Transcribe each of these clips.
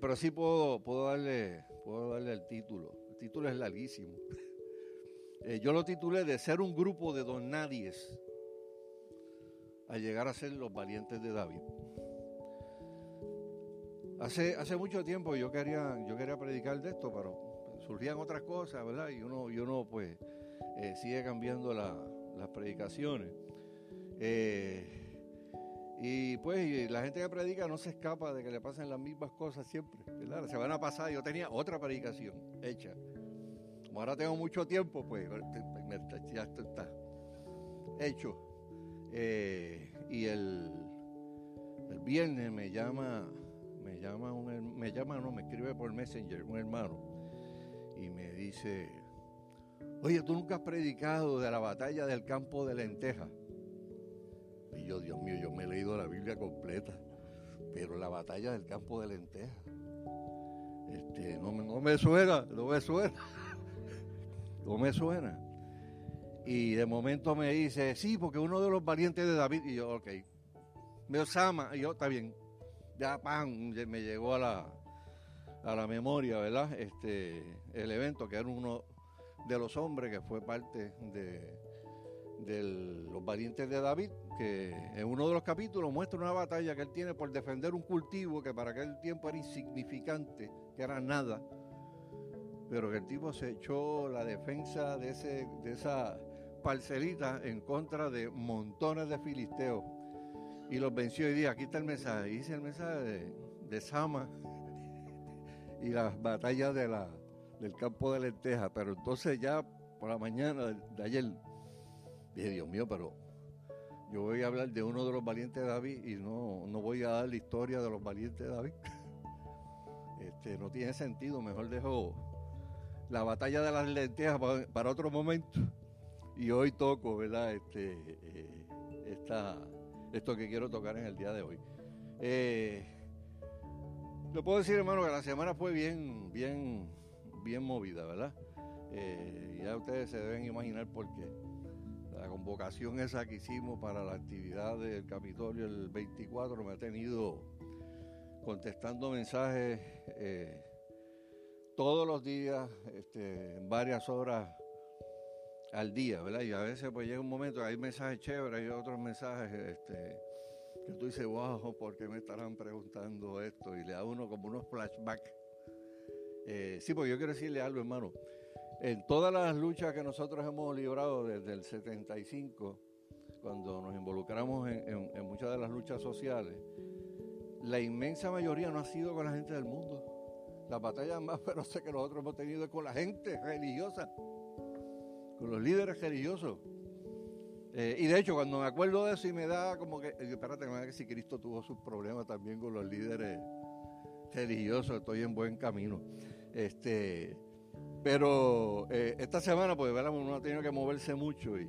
pero sí puedo, puedo, darle, puedo darle el título. El título es larguísimo. Eh, yo lo titulé de ser un grupo de don nadies a llegar a ser los valientes de David. Hace, hace mucho tiempo yo quería, yo quería predicar de esto, pero surgían otras cosas, ¿verdad? Y uno, y uno pues eh, sigue cambiando las predicaciones. Eh, y pues la gente que predica no se escapa de que le pasen las mismas cosas siempre. ¿verdad? La semana pasada yo tenía otra predicación hecha. Como ahora tengo mucho tiempo, pues ya está hecho. Eh, y el, el viernes me llama, me llama, un, me llama, no, me escribe por Messenger un hermano y me dice, oye, tú nunca has predicado de la batalla del campo de lentejas. Y yo, Dios mío, yo me he leído la Biblia completa, pero la batalla del campo de lentejas, este, no, no me suena, no me suena, no me suena. Y de momento me dice, sí, porque uno de los valientes de David, y yo, ok, me Osama, y yo, está bien, ya, pan, me llegó a la, a la memoria, ¿verdad? Este, el evento, que era uno de los hombres que fue parte de, de los valientes de David, que en uno de los capítulos muestra una batalla que él tiene por defender un cultivo que para aquel tiempo era insignificante, que era nada, pero que el tipo se echó la defensa de, ese, de esa parcelita en contra de montones de filisteos y los venció. Y dijo, aquí está el mensaje, hice el mensaje de, de Sama y las batallas de la, del campo de lenteja, pero entonces ya por la mañana de ayer Dios mío, pero yo voy a hablar de uno de los valientes de David y no, no voy a dar la historia de los valientes de David. Este, no tiene sentido, mejor dejo la batalla de las lentejas para, otro momento. Y hoy toco, ¿verdad? Este, eh, esto que quiero tocar en el día de hoy. Eh, le puedo decir, hermano, que la semana fue bien, bien, bien movida, ¿verdad? Eh, ya ustedes se deben imaginar por qué la convocación esa que hicimos para la actividad del Capitolio el 24 me ha tenido contestando mensajes eh, todos los días, este, varias horas al día, ¿verdad? Y a veces pues llega un momento hay mensajes chéveres y otros mensajes este, que tú dices, wow, ¿por qué me estarán preguntando esto? Y le da uno como unos flashbacks. Eh, sí, porque yo quiero decirle algo, hermano. En todas las luchas que nosotros hemos librado desde el 75, cuando nos involucramos en, muchas de las luchas sociales, la inmensa mayoría no ha sido con la gente del mundo. La batalla más feroces que nosotros hemos tenido es con la gente religiosa, con los líderes religiosos. Eh, y de hecho, cuando me acuerdo de eso y me da como que, eh, espérate, que si Cristo tuvo sus problemas también con los líderes religiosos, estoy en buen camino. Este, pero eh, esta semana, pues, uno ha tenido que moverse mucho y,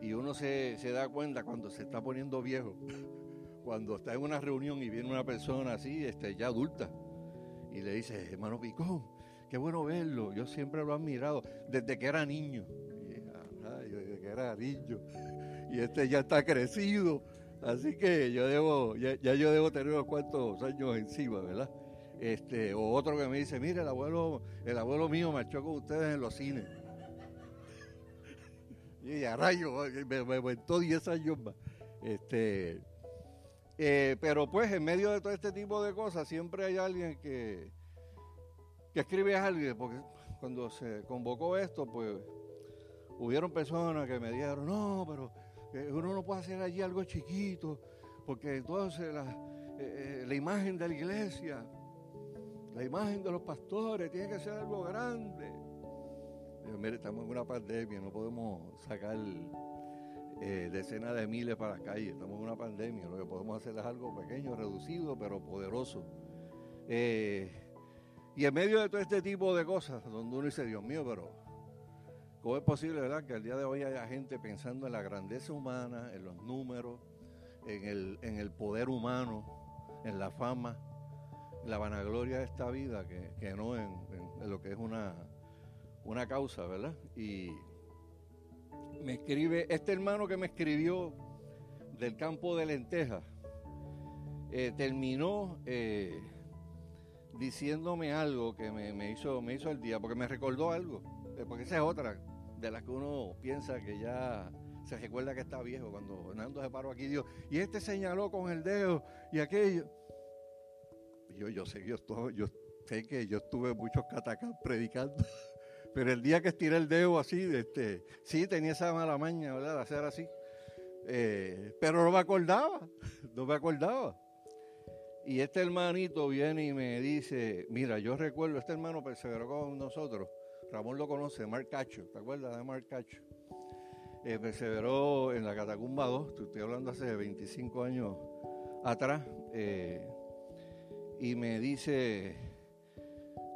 y uno se, da cuenta cuando se está poniendo viejo, cuando está en una reunión y viene una persona así, este, ya adulta, y le dice, hermano Picón, qué bueno verlo, yo siempre lo he admirado desde que era niño, desde que era niño, y este ya está crecido, así que yo debo, ya yo debo tener unos cuantos años encima, ¿verdad? Este, o otro que me dice, mire, el abuelo, el abuelo mío marchó con ustedes en los cines. y a rayo, me, me 10 años más. Este, eh, pero pues en medio de todo este tipo de cosas siempre hay alguien que, que escribe a alguien, porque cuando se convocó esto, pues hubieron personas que me dijeron, no, pero eh, uno no puede hacer allí algo chiquito, porque entonces la, eh, la imagen de la iglesia la imagen de los pastores tiene que ser algo grande. estamos en una pandemia, no podemos sacar eh, decenas de miles para la calle, estamos en una pandemia, lo que podemos hacer es algo pequeño, reducido, pero poderoso. Eh, y en medio de todo este tipo de cosas, donde uno dice, Dios mío, pero ¿cómo es posible, verdad, que al día de hoy haya gente pensando en la grandeza humana, en los números, en el, en el poder humano, en la fama? La vanagloria de esta vida que, no en, lo que es una, una causa, ¿verdad? Y me escribe, este hermano que me escribió del campo de lentejas, eh, terminó eh, diciéndome algo que me, hizo, me hizo el día, porque me recordó algo, eh, porque esa es otra de las que uno piensa que ya se recuerda que está viejo. Cuando Hernando se paró aquí, dijo, y este señaló con el dedo y aquello. Yo, yo sé, yo, yo sé que yo estuve muchos catacán predicando, pero el día que estiré el dedo así, este, sí tenía esa mala maña, ¿verdad? De hacer así. Eh, pero no me acordaba, no me acordaba. Y este hermanito viene y me dice, mira, yo recuerdo, este hermano perseveró con nosotros, Ramón lo conoce, Marc Cacho, ¿te acuerdas de Marc Cacho? Eh, perseveró en la Catacumba 2, estoy hablando hace 25 años atrás, eh, y me dice,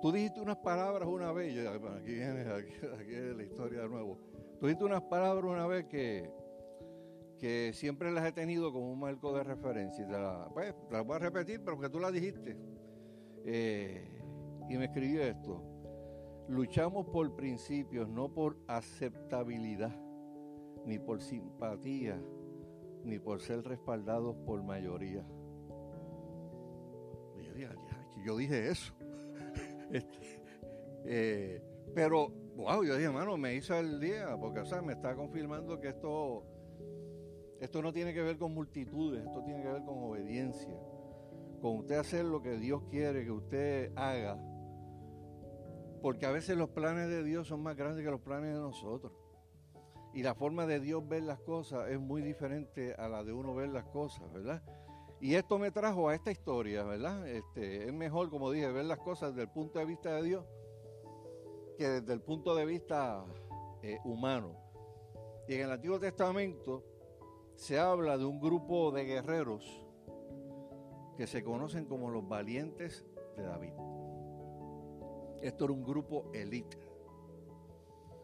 tú dijiste unas palabras una vez, aquí viene aquí, aquí la historia de nuevo, tú dijiste unas palabras una vez que que siempre las he tenido como un marco de referencia. Y te la, pues, las voy a repetir, pero que tú las dijiste. Eh, y me escribió esto. Luchamos por principios, no por aceptabilidad, ni por simpatía, ni por ser respaldados por mayoría. Yo, dije, yo dije eso. Este, eh, pero, wow, yo dije, hermano, me hizo el día, porque, o sea, me está confirmando que esto esto no tiene que ver con multitudes, esto tiene que ver con obediencia. Con usted hacer lo que Dios quiere que usted haga. Porque a veces los planes de Dios son más grandes que los planes de nosotros. Y la forma de Dios ver las cosas es muy diferente a la de uno ver las cosas, ¿verdad? Y esto me trajo a esta historia, ¿verdad? Este, es mejor, como dije, ver las cosas desde el punto de vista de Dios que desde el punto de vista eh, humano. Y en el Antiguo Testamento se habla de un grupo de guerreros que se conocen como los valientes de David. Esto era un grupo elite.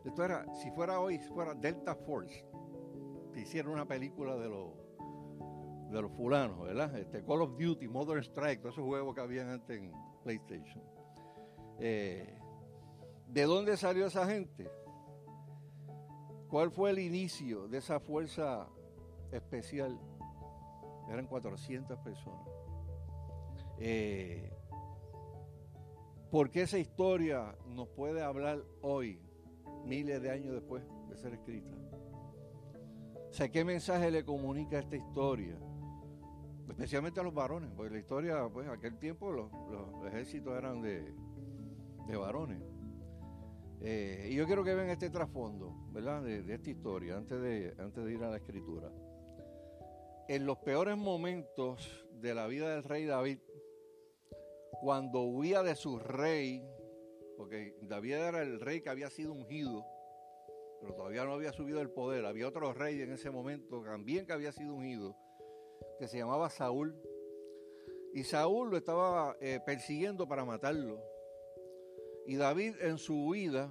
Esto era, si fuera hoy, si fuera Delta Force, que hicieron una película de los de los fulanos, ¿verdad? Este, Call of Duty, Modern Strike, todos esos juegos que habían antes en PlayStation. Eh, ¿De dónde salió esa gente? ¿Cuál fue el inicio de esa fuerza especial, eran 400 personas. Eh, ¿Por qué esa historia nos puede hablar hoy, miles de años después de ser escrita? ¿qué mensaje le comunica esta historia? Especialmente a los varones, porque la historia, pues, aquel tiempo los, ejércitos eran de, varones. Eh, y yo quiero que vean este trasfondo, ¿verdad? De, de, esta historia, antes de, antes de ir a la escritura en los peores momentos de la vida del rey David, cuando huía de su rey, porque David era el rey que había sido ungido, pero todavía no había subido el poder, había otro rey en ese momento también que había sido ungido, que se llamaba Saúl, y Saúl lo estaba eh, persiguiendo para matarlo. Y David en su huida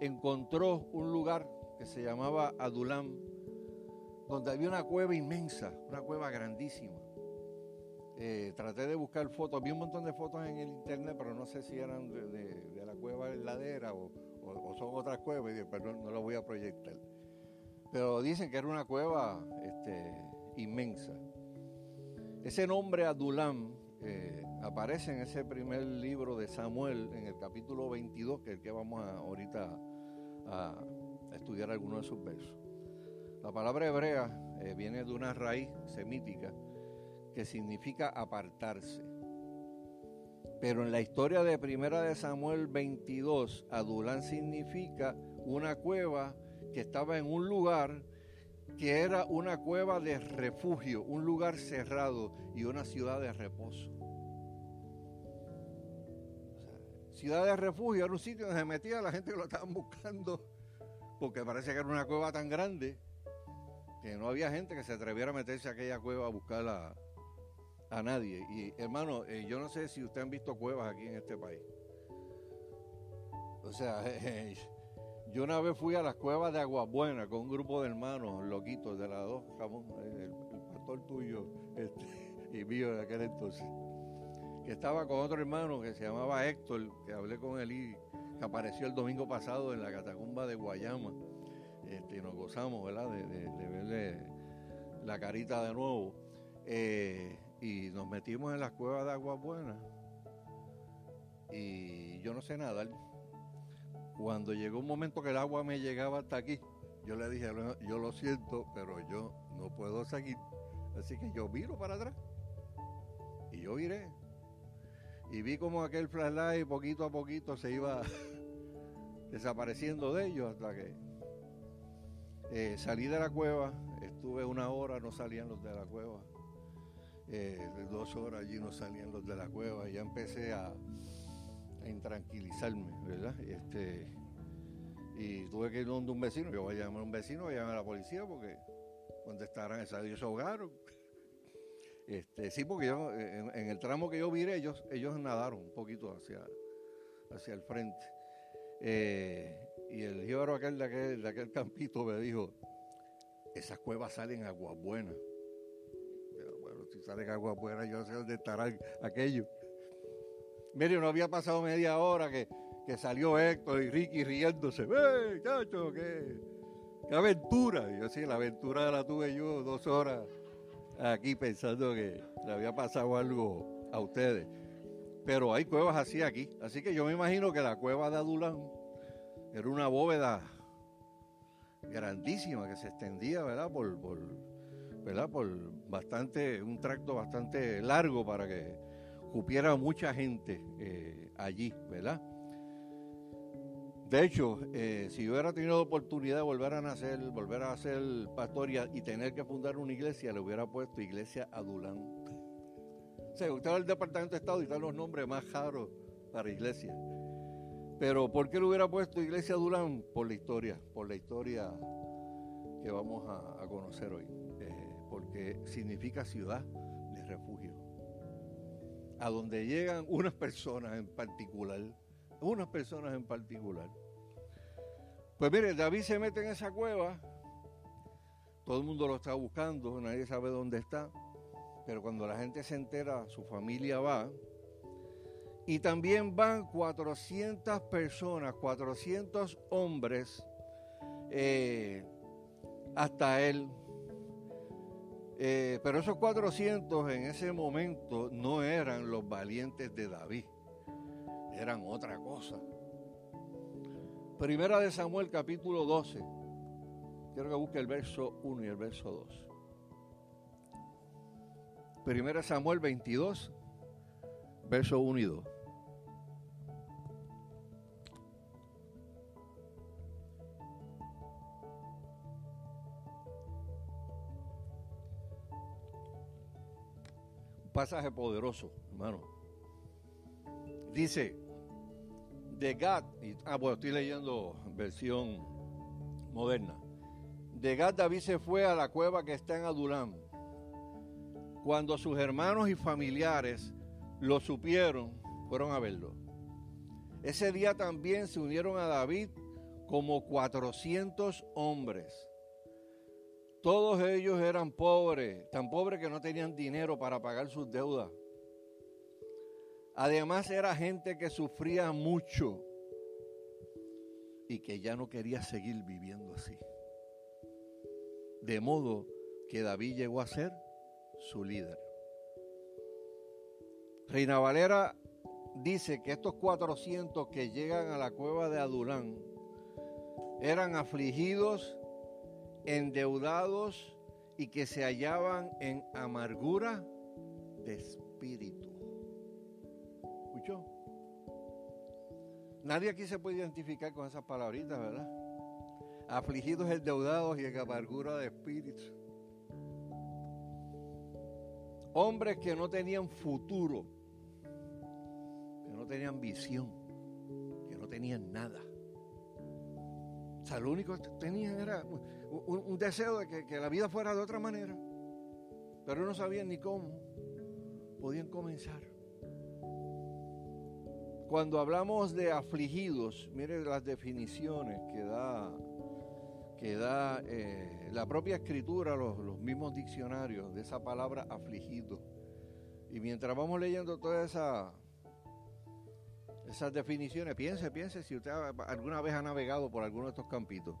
encontró un lugar que se llamaba Adulam, donde había una cueva inmensa, una cueva grandísima. Eh, traté de buscar fotos, vi un montón de fotos en el internet, pero no sé si eran de, la cueva heladera o, o, son otras cuevas, pero no, no voy a proyectar. Pero dicen que era una cueva este, inmensa. Ese nombre Adulam eh, aparece en ese primer libro de Samuel, en el capítulo 22, que es el que vamos a, ahorita a estudiar algunos de sus versos. La palabra hebrea eh, viene de una raíz semítica que significa apartarse. Pero en la historia de Primera de Samuel 22, Adulán significa una cueva que estaba en un lugar que era una cueva de refugio, un lugar cerrado y una ciudad de reposo. ciudad de refugio era un sitio donde se metía la gente que lo estaban buscando, porque parece que era una cueva tan grande que no había gente que se atreviera a meterse a aquella cueva a buscar a, nadie. Y hermano, eh, yo no sé si ustedes han visto cuevas aquí en este país. O sea, yo una vez fui a las cuevas de Aguabuena con un grupo de hermanos loquitos de las dos, el, pastor tuyo este, y mío de aquel entonces, que estaba con otro hermano que se llamaba Héctor, que hablé con él y que apareció el domingo pasado en la catacumba de Guayama este, nos gozamos, ¿verdad? De, verle la carita de nuevo. Eh, y nos metimos en las cuevas de Agua Buena. y yo no sé nadar. Cuando llegó un momento que el agua me llegaba hasta aquí, yo le dije, yo lo siento, pero yo no puedo seguir. Así que yo viro para atrás. Y yo viré. Y vi como aquel flashlight poquito a poquito se iba desapareciendo de ellos hasta que eh, salí de la cueva. Estuve una hora, no salían los de la cueva. Eh, dos horas allí no salían los de la cueva. Y ya empecé a, a intranquilizarme, ¿verdad? Este, y tuve que ir donde un vecino. Yo voy a llamar a un vecino, voy a llamar a la policía porque donde estarán esas ellos se ahogaron. Este, sí, porque yo, en, el tramo que yo viré, ellos, ellos nadaron un poquito hacia, hacia el frente. Eh, y el jíbaro aquel de, aquel campito me dijo, esas cuevas salen aguas buenas. bueno, si salen aguas buenas, yo sé dónde estarán aquellos. Mire, no había pasado media hora que, que salió Héctor y Ricky riéndose. ¡Eh, chacho, qué, aventura! Y yo sí, la aventura la tuve yo dos horas aquí pensando que le había pasado algo a ustedes. Pero hay cuevas así aquí. Así que yo me imagino que la cueva de Adulán era una bóveda grandísima que se extendía, ¿verdad? Por, ¿verdad? por bastante, un tracto bastante largo para que cupiera mucha gente eh, allí, ¿verdad? De hecho, eh, si yo hubiera tenido la oportunidad de volver a nacer, volver a ser pastor y, tener que fundar una iglesia, le hubiera puesto Iglesia Adulán. O sea, usted va al Departamento de Estado y están los nombres más raros para iglesia. Pero ¿por qué le hubiera puesto Iglesia Adulán? Por la historia, por la historia que vamos a, conocer hoy. Eh, porque significa ciudad de refugio. A donde llegan unas personas en particular unas personas en particular. Pues mire, David se mete en esa cueva, todo el mundo lo está buscando, nadie sabe dónde está, pero cuando la gente se entera, su familia va, y también van 400 personas, 400 hombres eh, hasta él. Eh, pero esos 400 en ese momento no eran los valientes de David eran otra cosa. Primera de Samuel capítulo 12. Quiero que busque el verso 1 y el verso 2. Primera Samuel 22, verso 1 y 2. Pasaje poderoso, hermano. Dice, de Gad, ah, bueno, estoy leyendo versión moderna. De Gad David se fue a la cueva que está en Adulam. Cuando sus hermanos y familiares lo supieron, fueron a verlo. Ese día también se unieron a David como 400 hombres. Todos ellos eran pobres, tan pobres que no tenían dinero para pagar sus deudas. Además era gente que sufría mucho y que ya no quería seguir viviendo así. De modo que David llegó a ser su líder. Reina Valera dice que estos 400 que llegan a la cueva de Adulán eran afligidos, endeudados y que se hallaban en amargura de espíritu. Nadie aquí se puede identificar con esas palabritas, ¿verdad? Afligidos, endeudados y en amargura de espíritu. Hombres que no tenían futuro, que no tenían visión, que no tenían nada. O sea, lo único que tenían era un, deseo de que, que la vida fuera de otra manera, pero no sabían ni cómo podían comenzar. Cuando hablamos de afligidos, mire las definiciones que da, que da eh, la propia escritura, los, mismos diccionarios de esa palabra afligido. Y mientras vamos leyendo todas esa, esas definiciones, piense, piense si usted alguna vez ha navegado por alguno de estos campitos.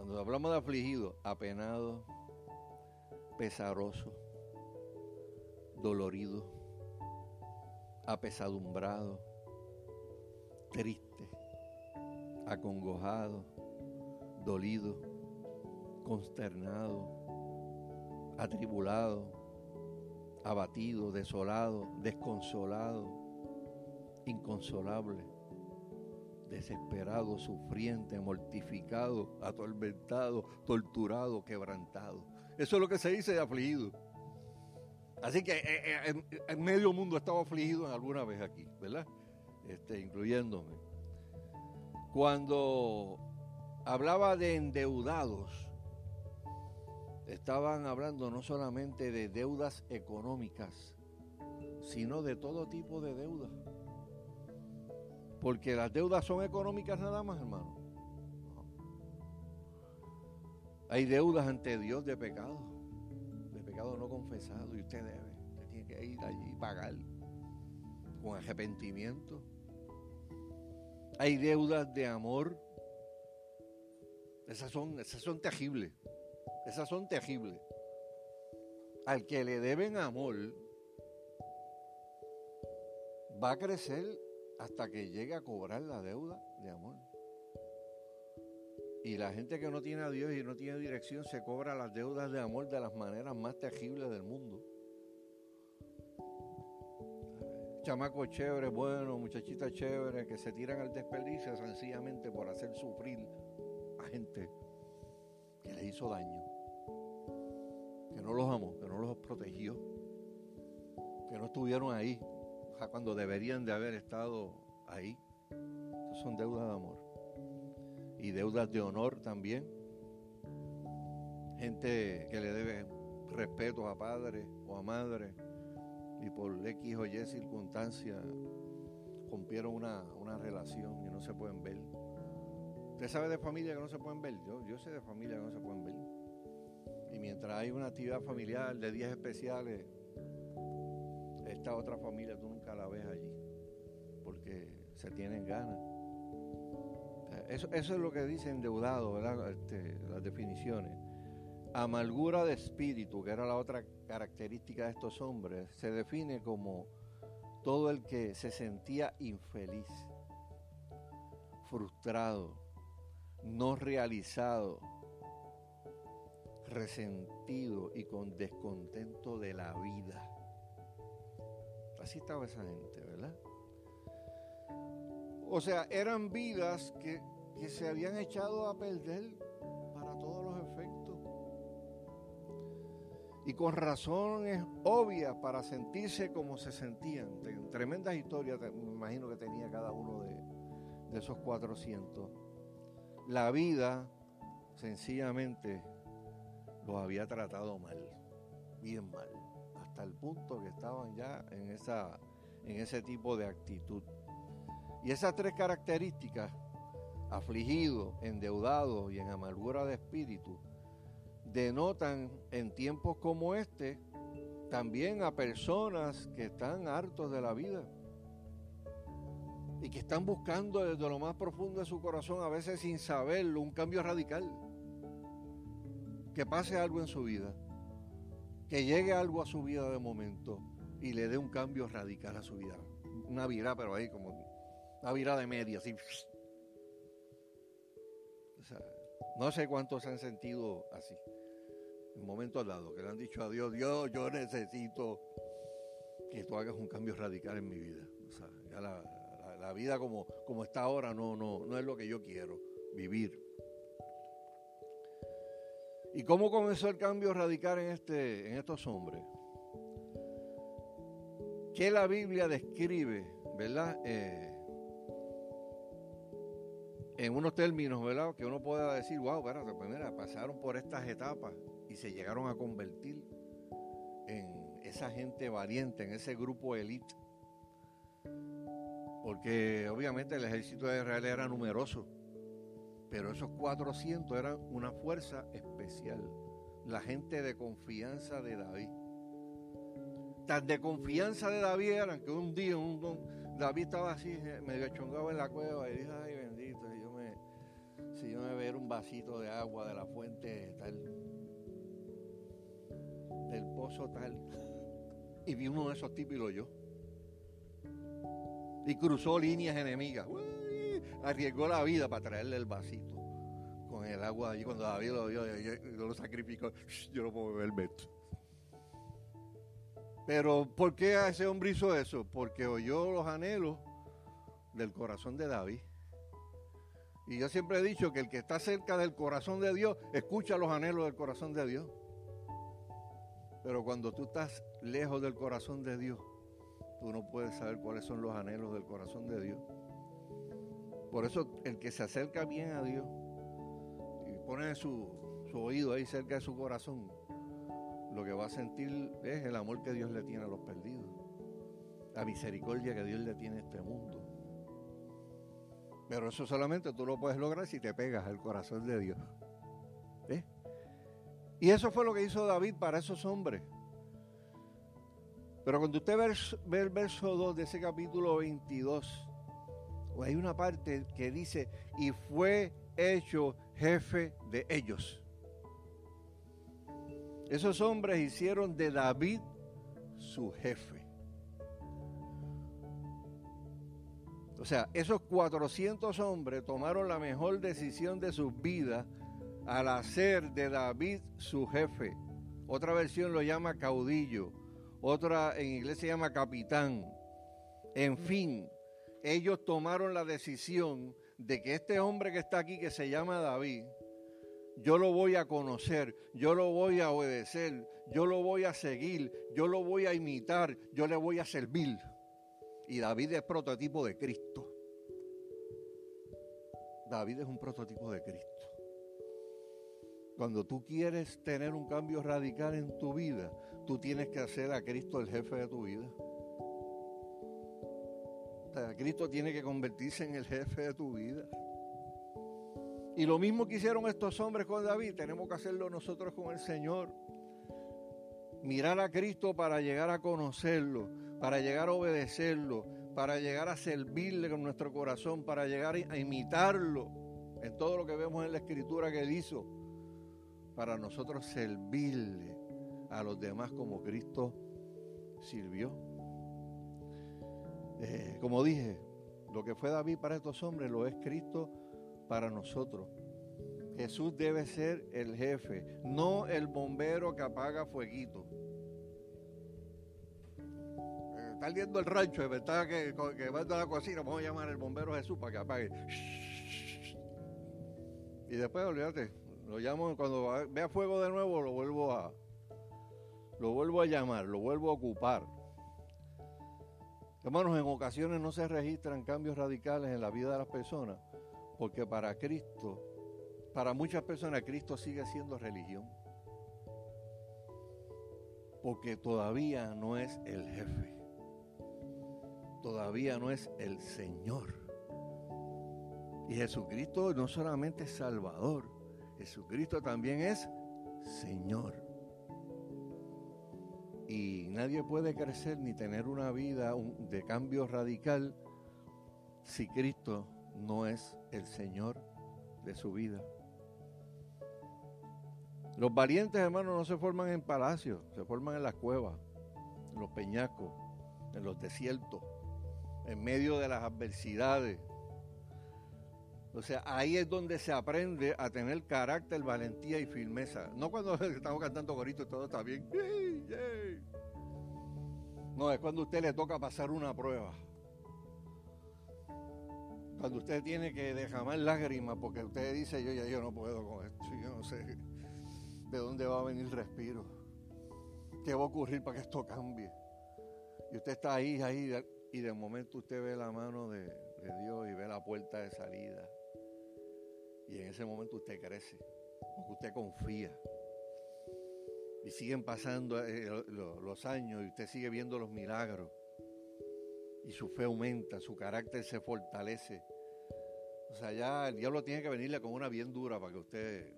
Cuando hablamos de afligido, apenado, pesaroso, dolorido, apesadumbrado triste, acongojado, dolido, consternado, atribulado, abatido, desolado, desconsolado, inconsolable, desesperado, sufriente, mortificado, atormentado, torturado, quebrantado. Eso es lo que se dice de afligido. Así que eh, eh, en, medio mundo estaba afligido en alguna vez aquí, ¿verdad? Este, incluyéndome. Cuando hablaba de endeudados, estaban hablando no solamente de deudas económicas, sino de todo tipo de deudas. Porque las deudas son económicas nada más, hermano. Hay deudas ante Dios de pecado, de pecado no confesado, y usted debe, usted tiene que ir allí y pagar con arrepentimiento. Hay deudas de amor, esas son, esas son. Esas son terribles. Al que le deben amor, va a crecer hasta que llegue a cobrar la deuda de amor. Y la gente que no tiene a Dios y no tiene dirección se cobra las deudas de amor de las maneras más terribles del mundo. Chamacos chéveres, buenos, muchachitas chéveres que se tiran al desperdicio sencillamente por hacer sufrir a gente que les hizo daño que no los amó, que no los protegió, que no estuvieron ahí cuando deberían de haber estado ahí. son deudas de amor. Y deudas de honor también. Gente que le debe respeto a padre o a madre y por X o Y circunstancia rompieron una, una relación y no se pueden ver. ¿Usted sabe de familia que no se pueden ver? Yo, yo sé de familia que no se pueden ver. Y mientras hay una actividad familiar de días especiales, esta otra familia tú nunca la ves allí, porque se tienen ganas. Eso, eso es lo que dice endeudado, ¿verdad? Este, las definiciones. Amargura de espíritu, que era la otra característica de estos hombres, se define como todo el que se sentía infeliz, frustrado, no realizado, resentido y con descontento de la vida. Así estaba esa gente, ¿verdad? O sea, eran vidas que, que se habían echado a perder para todos los efectos. Y con razones obvias para sentirse como se sentían. Tremendas historias, me imagino que tenía cada uno de, de esos 400. La vida, sencillamente, los había tratado mal, bien mal, hasta el punto que estaban ya en, esa, en ese tipo de actitud. Y esas tres características, afligido, endeudado y en amargura de espíritu, denotan en tiempos como este también a personas que están hartos de la vida y que están buscando desde lo más profundo de su corazón, a veces sin saberlo, un cambio radical que pase algo en su vida, que llegue algo a su vida de momento y le dé un cambio radical a su vida. Una virada, pero ahí como una virada de media, así. no sé cuántos han sentido así, en momentos dados, que le han dicho a Dios, Dios, yo necesito que tú hagas un cambio radical en mi vida. O sea, ya la, vida como, como está ahora no, no, no es lo que yo quiero vivir. ¿Y cómo comenzó el cambio radical en, este, en estos hombres? Que la Biblia describe, ¿verdad? Eh, en unos términos, ¿verdad? Que uno pueda decir, wow, espérate, pues mira, pasaron por estas etapas y se llegaron a convertir en esa gente valiente, en ese grupo élite. Porque obviamente el ejército de Israel era numeroso pero esos 400 eran una fuerza especial, la gente de confianza de David. Tan de confianza de David eran que un día un, David estaba así, eh, medio chongado en la cueva y dijo, ay bendito, si yo me, si yo me un vasito de agua de la fuente tal, del pozo tal, y vi uno de esos tipos y lo yo. y cruzó líneas enemigas. Arriesgó la vida para traerle el vasito con el agua allí. Cuando David lo vio, lo sacrificó. Yo no puedo beberme esto. Pero ¿por qué ese hombre hizo eso? Porque oyó los anhelos del corazón de David. Y yo siempre he dicho que el que está cerca del corazón de Dios escucha los anhelos del corazón de Dios. Pero cuando tú estás lejos del corazón de Dios, tú no puedes saber cuáles son los anhelos del corazón de Dios. Por eso el que se acerca bien a Dios y pone su, su oído ahí cerca de su corazón, lo que va a sentir es el amor que Dios le tiene a los perdidos, la misericordia que Dios le tiene a este mundo. Pero eso solamente tú lo puedes lograr si te pegas al corazón de Dios. Y eso fue lo que hizo David para esos hombres. Pero cuando usted ve, el verso 2 de ese capítulo 22, hay una parte que dice, y fue hecho jefe de ellos. Esos hombres hicieron de David su jefe. O sea, esos 400 hombres tomaron la mejor decisión de sus vidas al hacer de David su jefe. Otra versión lo llama caudillo otra en inglés se llama capitán. En fin, ellos tomaron la decisión de que este hombre que está aquí, que se llama David, yo lo voy a conocer, yo lo voy a obedecer, yo lo voy a seguir, yo lo voy a imitar, yo le voy a servir. Y David es prototipo de Cristo. David es un prototipo de Cristo. Cuando tú quieres tener un cambio radical en tu vida, tú tienes que hacer a Cristo el jefe de tu vida. Cristo tiene que convertirse en el jefe de tu vida. Y lo mismo que hicieron estos hombres con David, tenemos que hacerlo nosotros con el Señor. Mirar a Cristo para llegar a conocerlo, para llegar a obedecerlo, para llegar a servirle con nuestro corazón, para llegar a imitarlo en todo lo que vemos en la escritura que él hizo para nosotros servirle a los demás como Cristo sirvió. Eh, como dije, lo que fue David para estos hombres lo es Cristo para nosotros. Jesús debe ser el jefe, no el bombero que apaga fueguito. Eh, está viendo el rancho, verdad que, que va a la cocina, vamos a llamar al bombero Jesús para que apague. Y después, olvídate, lo llamo cuando vea fuego de nuevo, lo vuelvo a lo vuelvo a llamar, lo vuelvo a ocupar. Hermanos, en ocasiones no se registran cambios radicales en la vida de las personas, porque para Cristo, para muchas personas Cristo sigue siendo religión. Porque todavía no es el jefe. Todavía no es el Señor. Y Jesucristo no solamente es Salvador, Jesucristo también es Señor. Y nadie puede crecer ni tener una vida de cambio radical si Cristo no es el Señor de su vida. Los valientes hermanos no se forman en palacios, se forman en las cuevas, en los peñascos, en los desiertos, en medio de las adversidades, o sea, ahí es donde se aprende a tener carácter, valentía y firmeza. No cuando estamos cantando gorito y todo está bien. No, es cuando usted le toca pasar una prueba. Cuando usted tiene que derramar lágrimas porque usted dice, yo ya yo no puedo con esto, yo no sé de dónde va a venir el respiro. ¿Qué va a ocurrir para que esto cambie? Y usted está ahí, ahí, y de momento usted ve la mano de Dios y ve la puerta de salida. Y en ese momento usted crece, porque usted confía. Y siguen pasando eh, los años y usted sigue viendo los milagros. Y su fe aumenta, su carácter se fortalece. O sea, ya el diablo tiene que venirle con una bien dura para que usted...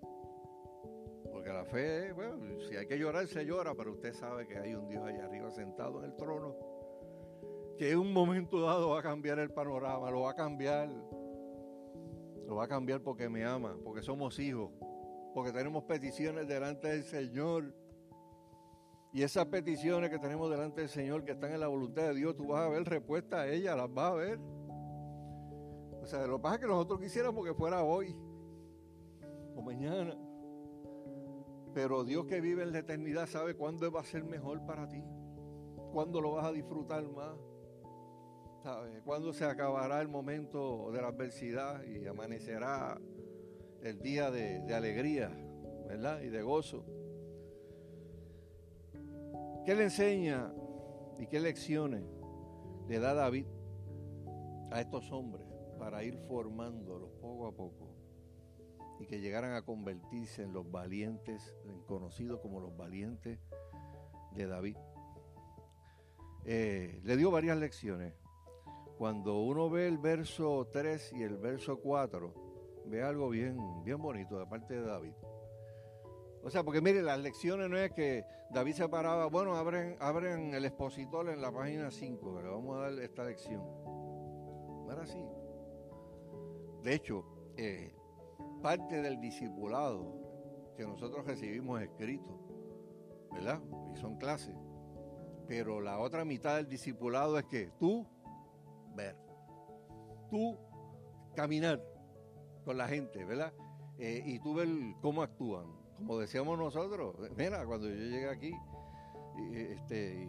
Porque la fe, bueno, si hay que llorar, se llora, pero usted sabe que hay un Dios allá arriba sentado en el trono, que en un momento dado va a cambiar el panorama, lo va a cambiar. Lo va a cambiar porque me ama, porque somos hijos, porque tenemos peticiones delante del Señor. Y esas peticiones que tenemos delante del Señor, que están en la voluntad de Dios, tú vas a ver respuesta a ellas, las vas a ver. O sea, lo que pasa es que nosotros quisiéramos que fuera hoy o mañana. Pero Dios que vive en la eternidad sabe cuándo va a ser mejor para ti, cuándo lo vas a disfrutar más, ¿sabes? Cuándo se acabará el momento de la adversidad y amanecerá el día de, alegría, ¿verdad? Y de gozo. ¿Qué le enseña y qué lecciones le da David a estos hombres para ir formándolos poco a poco y que llegaran a convertirse en los valientes, en conocidos como los valientes de David? Eh, le dio varias lecciones. Cuando uno ve el verso 3 y el verso 4, ve algo bien, bien bonito de parte de David. O sea, porque mire, las lecciones no es que David se paraba, bueno, abren, abren el expositor en la página 5, le vamos a dar esta lección. No era así. De hecho, eh, parte del discipulado que nosotros recibimos escrito, ¿verdad? Y son clases. Pero la otra mitad del discipulado es que tú ver, tú caminar con la gente, ¿verdad? Eh, y tú ver cómo actúan como decíamos nosotros, mira, cuando yo llegué aquí, y, este,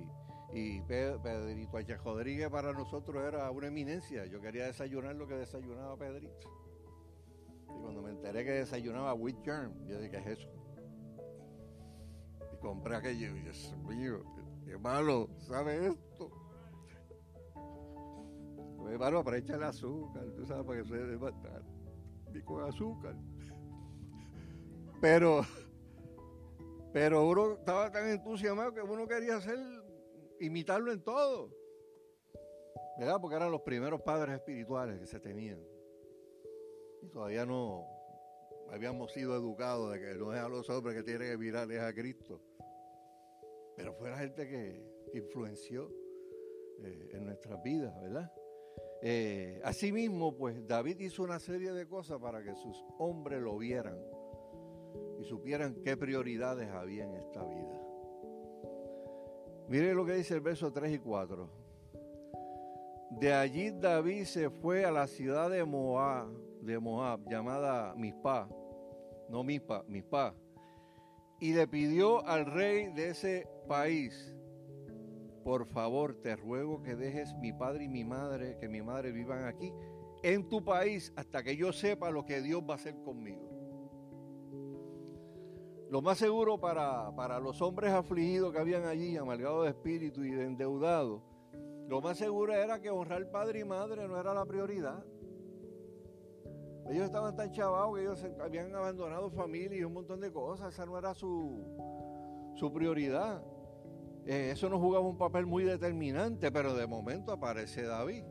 y, Pedrito. Rodríguez para nosotros era una eminencia. Yo quería desayunar lo que desayunaba Pedrito. Y cuando me enteré que desayunaba wheat germ, yo dije, ¿qué es eso? Y compré aquello, y Dios mío, qué malo, ¿sabe esto? Pues malo para echarle azúcar, tú sabes, para que se. Y con azúcar. Pero pero uno estaba tan entusiasmado que uno quería hacer, imitarlo en todo. ¿Verdad? Porque eran los primeros padres espirituales que se tenían. Y todavía no habíamos sido educados de que no es a los hombres que tienen que mirar, es a Cristo. Pero fue la gente que, influenció eh, en nuestras vidas, ¿verdad? Eh, asimismo, pues David hizo una serie de cosas para que sus hombres lo vieran y supieran qué prioridades había en esta vida. Mire lo que dice el verso 3 y 4. De allí David se fue a la ciudad de Moab, de Moab llamada Mispa, no Mispa, Mispa, y le pidió al rey de ese país, por favor, te ruego que dejes mi padre y mi madre, que mi madre vivan aquí, en tu país, hasta que yo sepa lo que Dios va a hacer conmigo. Lo más seguro para, para los hombres afligidos que habían allí, amargados de espíritu y de endeudados, lo más seguro era que honrar padre y madre no era la prioridad. Ellos estaban tan chavados que ellos habían abandonado familia y un montón de cosas. Esa no era su, su prioridad. Eh, eso no jugaba un papel muy determinante, pero de momento aparece David.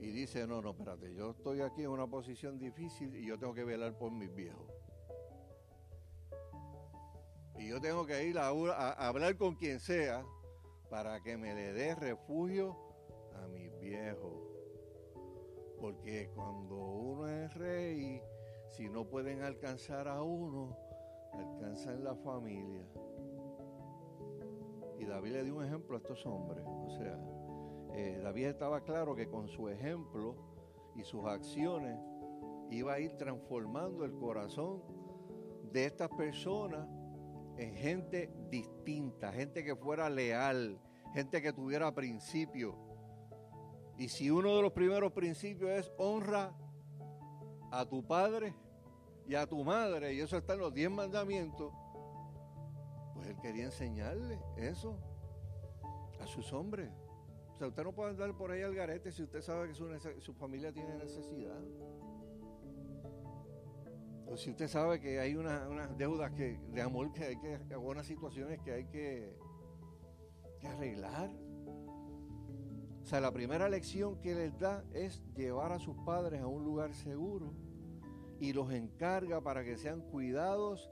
Y dice, no, no, espérate, yo estoy aquí en una posición difícil y yo tengo que velar por mis viejos. Y yo tengo que ir a, hablar con quien sea para que me le dé refugio a mis viejos. Porque cuando uno es rey, si no pueden alcanzar a uno, alcanzan la familia. David le dio un ejemplo a estos hombres. O sea, eh, David estaba claro que con su ejemplo y sus acciones iba a ir transformando el corazón de estas personas en gente distinta, gente que fuera leal, gente que tuviera principios. Y si uno de los primeros principios es honra a tu padre y a tu madre, y eso está en los diez mandamientos, pues él quería enseñarle eso a sus hombres. O sea, usted no puede andar por ahí al garete si usted sabe que su, su familia tiene necesidad. O si usted sabe que hay unas deudas que, de amor que hay que, algunas situaciones que hay que, que arreglar. O sea, la primera lección que les da es llevar a sus padres a un lugar seguro y los encarga para que sean cuidados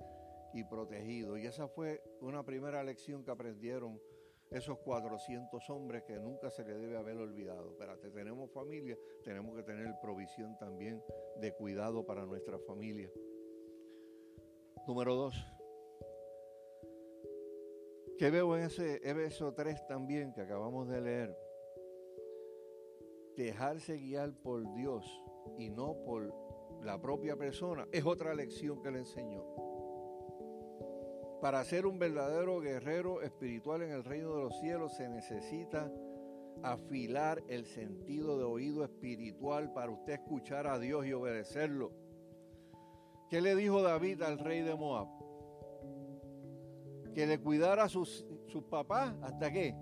y protegidos. Y esa fue una primera lección que aprendieron esos 400 hombres que nunca se les debe haber olvidado. Espérate, tenemos familia, tenemos que tener provisión también de cuidado para nuestra familia. Número dos, ¿Qué veo en ese verso 3 también que acabamos de leer? Dejarse guiar por Dios y no por la propia persona es otra lección que le enseñó. Para ser un verdadero guerrero espiritual en el reino de los cielos se necesita afilar el sentido de oído espiritual para usted escuchar a Dios y obedecerlo. ¿Qué le dijo David al rey de Moab? Que le cuidara a sus, sus papás hasta qué?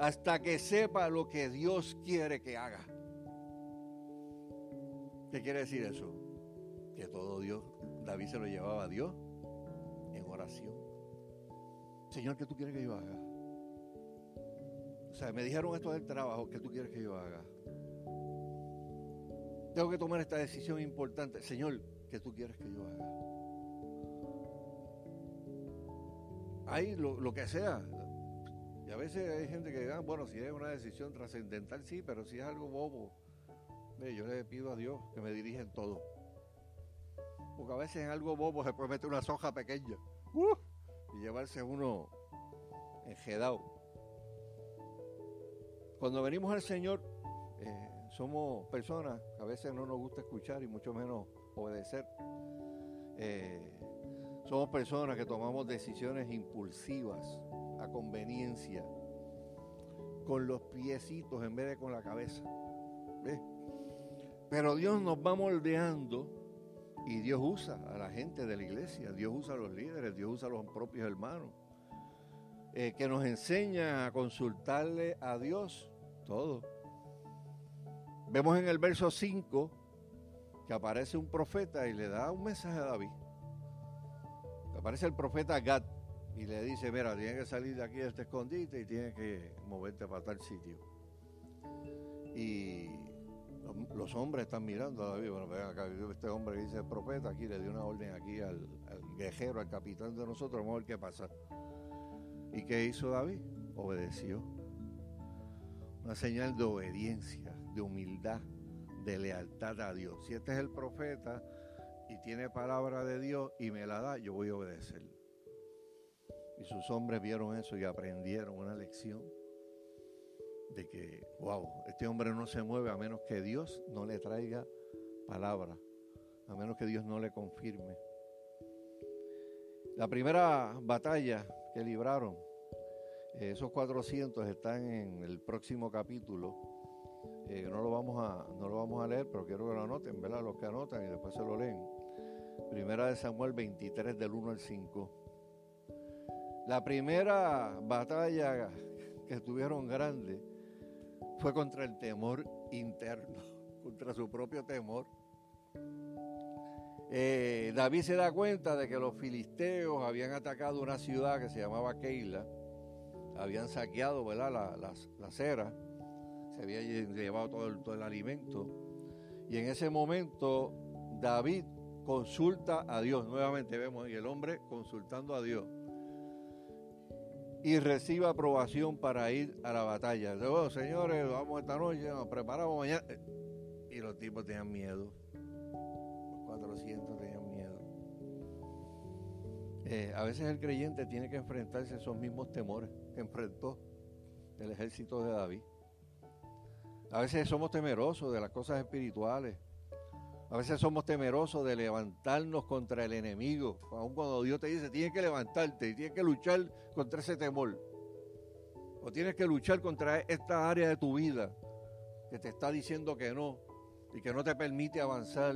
Hasta que sepa lo que Dios quiere que haga. ¿Qué quiere decir eso? Que todo Dios, David se lo llevaba a Dios Señor, ¿qué tú quieres que yo haga? O sea, me dijeron esto del trabajo, ¿qué tú quieres que yo haga? Tengo que tomar esta decisión importante. Señor, ¿qué tú quieres que yo haga? Hay lo, que sea. Y a veces hay gente que dice, ah, bueno, si es una decisión trascendental, sí, pero si es algo bobo, yo le pido a Dios que me dirija en todo. Porque a veces en algo bobo se puede meter una soja pequeña uh, y llevarse uno enjedado. Cuando venimos al Señor, eh, somos personas que a veces no nos gusta escuchar y mucho menos obedecer. Eh, somos personas que tomamos decisiones impulsivas, a conveniencia, con los piecitos en vez de con la cabeza. Pero Dios nos va moldeando y Dios usa a la gente de la iglesia, Dios usa a los líderes, Dios usa a los propios hermanos, eh, que nos enseña a consultarle a Dios todo. Vemos en el verso 5 que aparece un profeta y le da un mensaje a David. Aparece el profeta Gad y le dice, mira, tienes que salir de aquí de este escondite y tienes que moverte para tal sitio. Y los hombres están mirando a David. Bueno, vean acá, este hombre dice el profeta, aquí le dio una orden aquí al, al guerrero, al capitán de nosotros, vamos a ver qué pasa. ¿Y qué hizo David? Obedeció. Una señal de obediencia, de humildad, de lealtad a Dios. Si este es el profeta y tiene palabra de Dios y me la da, yo voy a obedecer. Y sus hombres vieron eso y aprendieron una lección de que, wow, este hombre no se mueve a menos que Dios no le traiga palabra, a menos que Dios no le confirme. La primera batalla que libraron, eh, esos 400 están en el próximo capítulo. Eh, no, lo vamos a, no lo vamos a leer, pero quiero que lo anoten, ¿verdad? Los que anotan y después se lo leen. Primera de Samuel 23 del 1 al 5. La primera batalla que tuvieron grande fue contra el temor interno, contra su propio temor. Eh, David se da cuenta de que los filisteos habían atacado una ciudad que se llamaba Keila, habían saqueado ¿verdad? La, la, cera, se había llevado todo el, todo el alimento. Y en ese momento David consulta a Dios, nuevamente vemos, y el hombre consultando a Dios y reciba aprobación para ir a la batalla. Oh, señores, vamos esta noche, nos preparamos mañana. Y los tipos tenían miedo. Los 400 tenían miedo. Eh, a veces el creyente tiene que enfrentarse a esos mismos temores que enfrentó el ejército de David. A veces somos temerosos de las cosas espirituales. A veces somos temerosos de levantarnos contra el enemigo. Aun cuando Dios te dice, tienes que levantarte y tienes que luchar contra ese temor. O tienes que luchar contra esta área de tu vida que te está diciendo que no y que no te permite avanzar.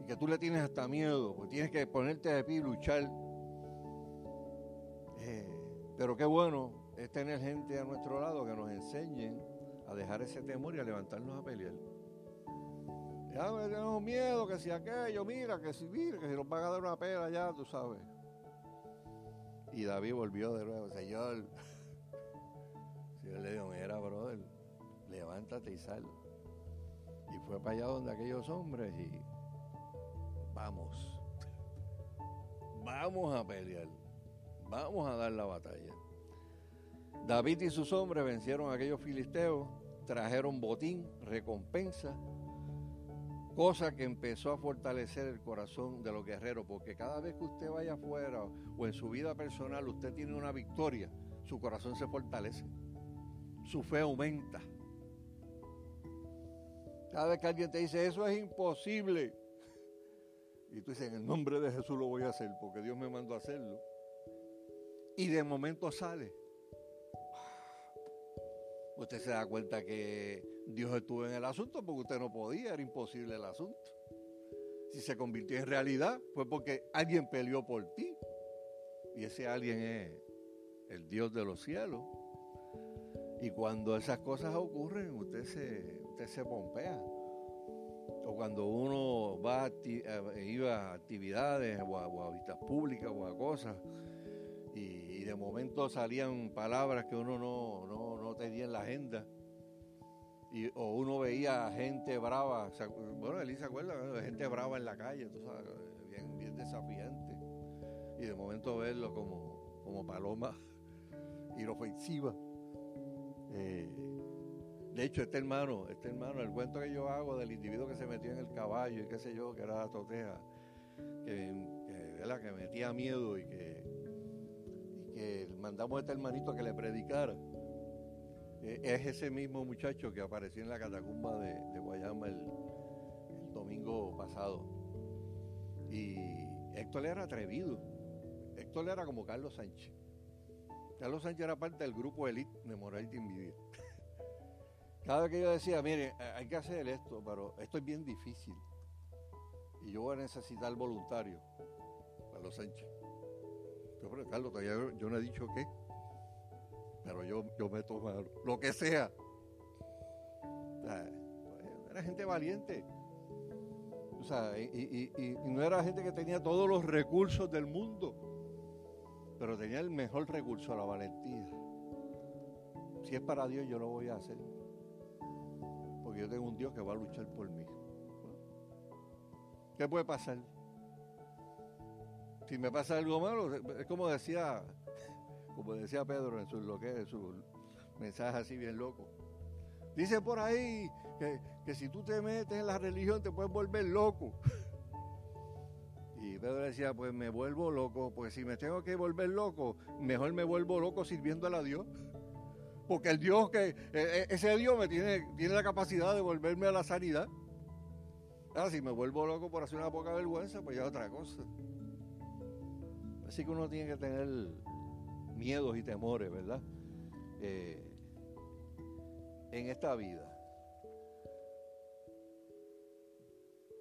Y que tú le tienes hasta miedo. Pues tienes que ponerte de pie y luchar. Eh, pero qué bueno es tener gente a nuestro lado que nos enseñen a dejar ese temor y a levantarnos a pelear. Ya tenemos miedo que si aquello, mira, que si mira, que si nos van a dar una pena ya, tú sabes. Y David volvió de nuevo, Señor. Señor le dijo, mira, brother, levántate y sal. Y fue para allá donde aquellos hombres y vamos. Vamos a pelear. Vamos a dar la batalla. David y sus hombres vencieron a aquellos filisteos, trajeron botín, recompensa cosa que empezó a fortalecer el corazón de los guerreros, porque cada vez que usted vaya afuera o en su vida personal usted tiene una victoria, su corazón se fortalece, su fe aumenta. Cada vez que alguien te dice, eso es imposible, y tú dices, en el nombre de Jesús lo voy a hacer, porque Dios me mandó a hacerlo, y de momento sale, usted se da cuenta que Dios estuvo en el asunto porque usted no podía, era imposible el asunto. Si se convirtió en realidad fue porque alguien peleó por ti. Y ese alguien es el Dios de los cielos. Y cuando esas cosas ocurren, usted se, usted se pompea. O cuando uno va a, iba a actividades o a, vistas públicas o a cosas, y, de momento salían palabras que uno no, no, no tenía en la agenda y, o uno veía gente brava, bueno, Elisa se acuerda, gente brava en la calle, tú sabes, bien, desafiante. Y de momento verlo como, como paloma inofensiva. Eh, de hecho, este hermano, este hermano, el cuento que yo hago del individuo que se metió en el caballo y qué sé yo, que era la toteja, que, que, que metía miedo y que, y que mandamos a este hermanito que le predicara. Eh, es ese mismo muchacho que apareció en la catacumba de, Guayama el, domingo pasado. Y Héctor era atrevido. Héctor era como Carlos Sánchez. Carlos Sánchez era parte del grupo elite de Moral Envidia. Cada vez que yo decía, mire, hay que hacer esto, pero esto es bien difícil. Y yo voy a necesitar voluntario. Carlos Sánchez. Yo, Carlos, yo no he dicho qué pero yo, yo me tomo lo que sea. era gente valiente. O sea, y, no era gente que tenía todos los recursos del mundo, pero tenía el mejor recurso, la valentía. Si es para Dios, yo lo voy a hacer. Porque yo tengo un Dios que va a luchar por mí. ¿Qué puede pasar? Si me pasa algo malo, es como decía como decía Pedro en su, lo que su mensaje así bien loco. Dice por ahí que, si tú te metes en la religión te puedes volver loco. Y Pedro decía, pues me vuelvo loco, pues si me tengo que volver loco, mejor me vuelvo loco sirviéndole a Dios. Porque el Dios que, e, e, ese Dios me tiene, tiene la capacidad de volverme a la sanidad. Ah, si me vuelvo loco por hacer una poca vergüenza, pues ya otra cosa. Así que uno tiene que tener miedos y temores, ¿verdad? Eh, en esta vida.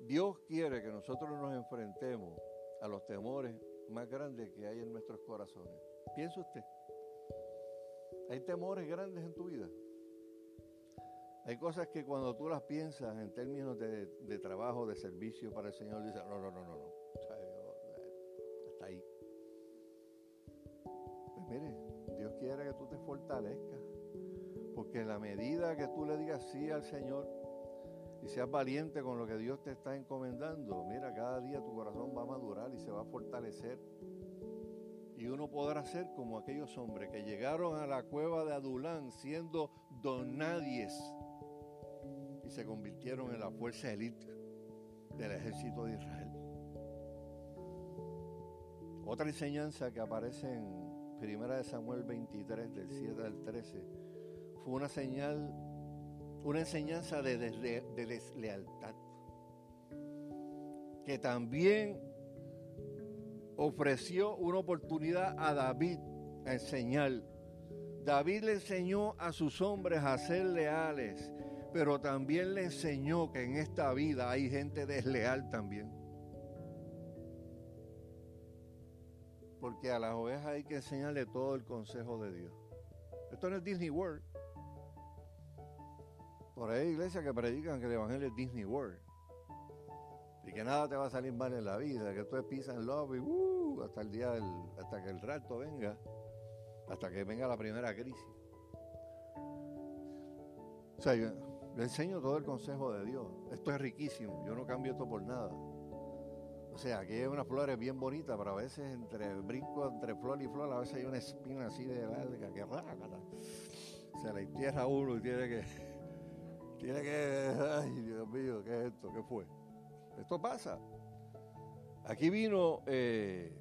Dios quiere que nosotros nos enfrentemos a los temores más grandes que hay en nuestros corazones. Piensa usted, hay temores grandes en tu vida. Hay cosas que cuando tú las piensas en términos de, de trabajo, de servicio para el Señor, dices, no, no, no, no, no. Dios quiere que tú te fortalezcas. Porque en la medida que tú le digas sí al Señor y seas valiente con lo que Dios te está encomendando, mira, cada día tu corazón va a madurar y se va a fortalecer. Y uno podrá ser como aquellos hombres que llegaron a la cueva de Adulán siendo donadies y se convirtieron en la fuerza élite del ejército de Israel. Otra enseñanza que aparece en Primera de Samuel 23, del 7 al 13, fue una señal, una enseñanza de, de deslealtad, que también ofreció una oportunidad a David a enseñar. David le enseñó a sus hombres a ser leales, pero también le enseñó que en esta vida hay gente desleal también. Porque a las ovejas hay que enseñarle todo el consejo de Dios. Esto no es Disney World. Por ahí hay iglesias que predican que el evangelio es Disney World. Y que nada te va a salir mal en la vida, que tú es peace and love y uh, hasta el día del, hasta que el rato venga, hasta que venga la primera crisis. O sea, yo le enseño todo el consejo de Dios. Esto es riquísimo, yo no cambio esto por nada. O sea, aquí hay unas flores bien bonitas, pero a veces entre brinco entre flor y flor, a veces hay una espina así de larga que rácata. Se la entierra uno y tiene que. Tiene que. Ay, Dios mío, ¿qué es esto? ¿Qué fue? Esto pasa. Aquí vino, eh,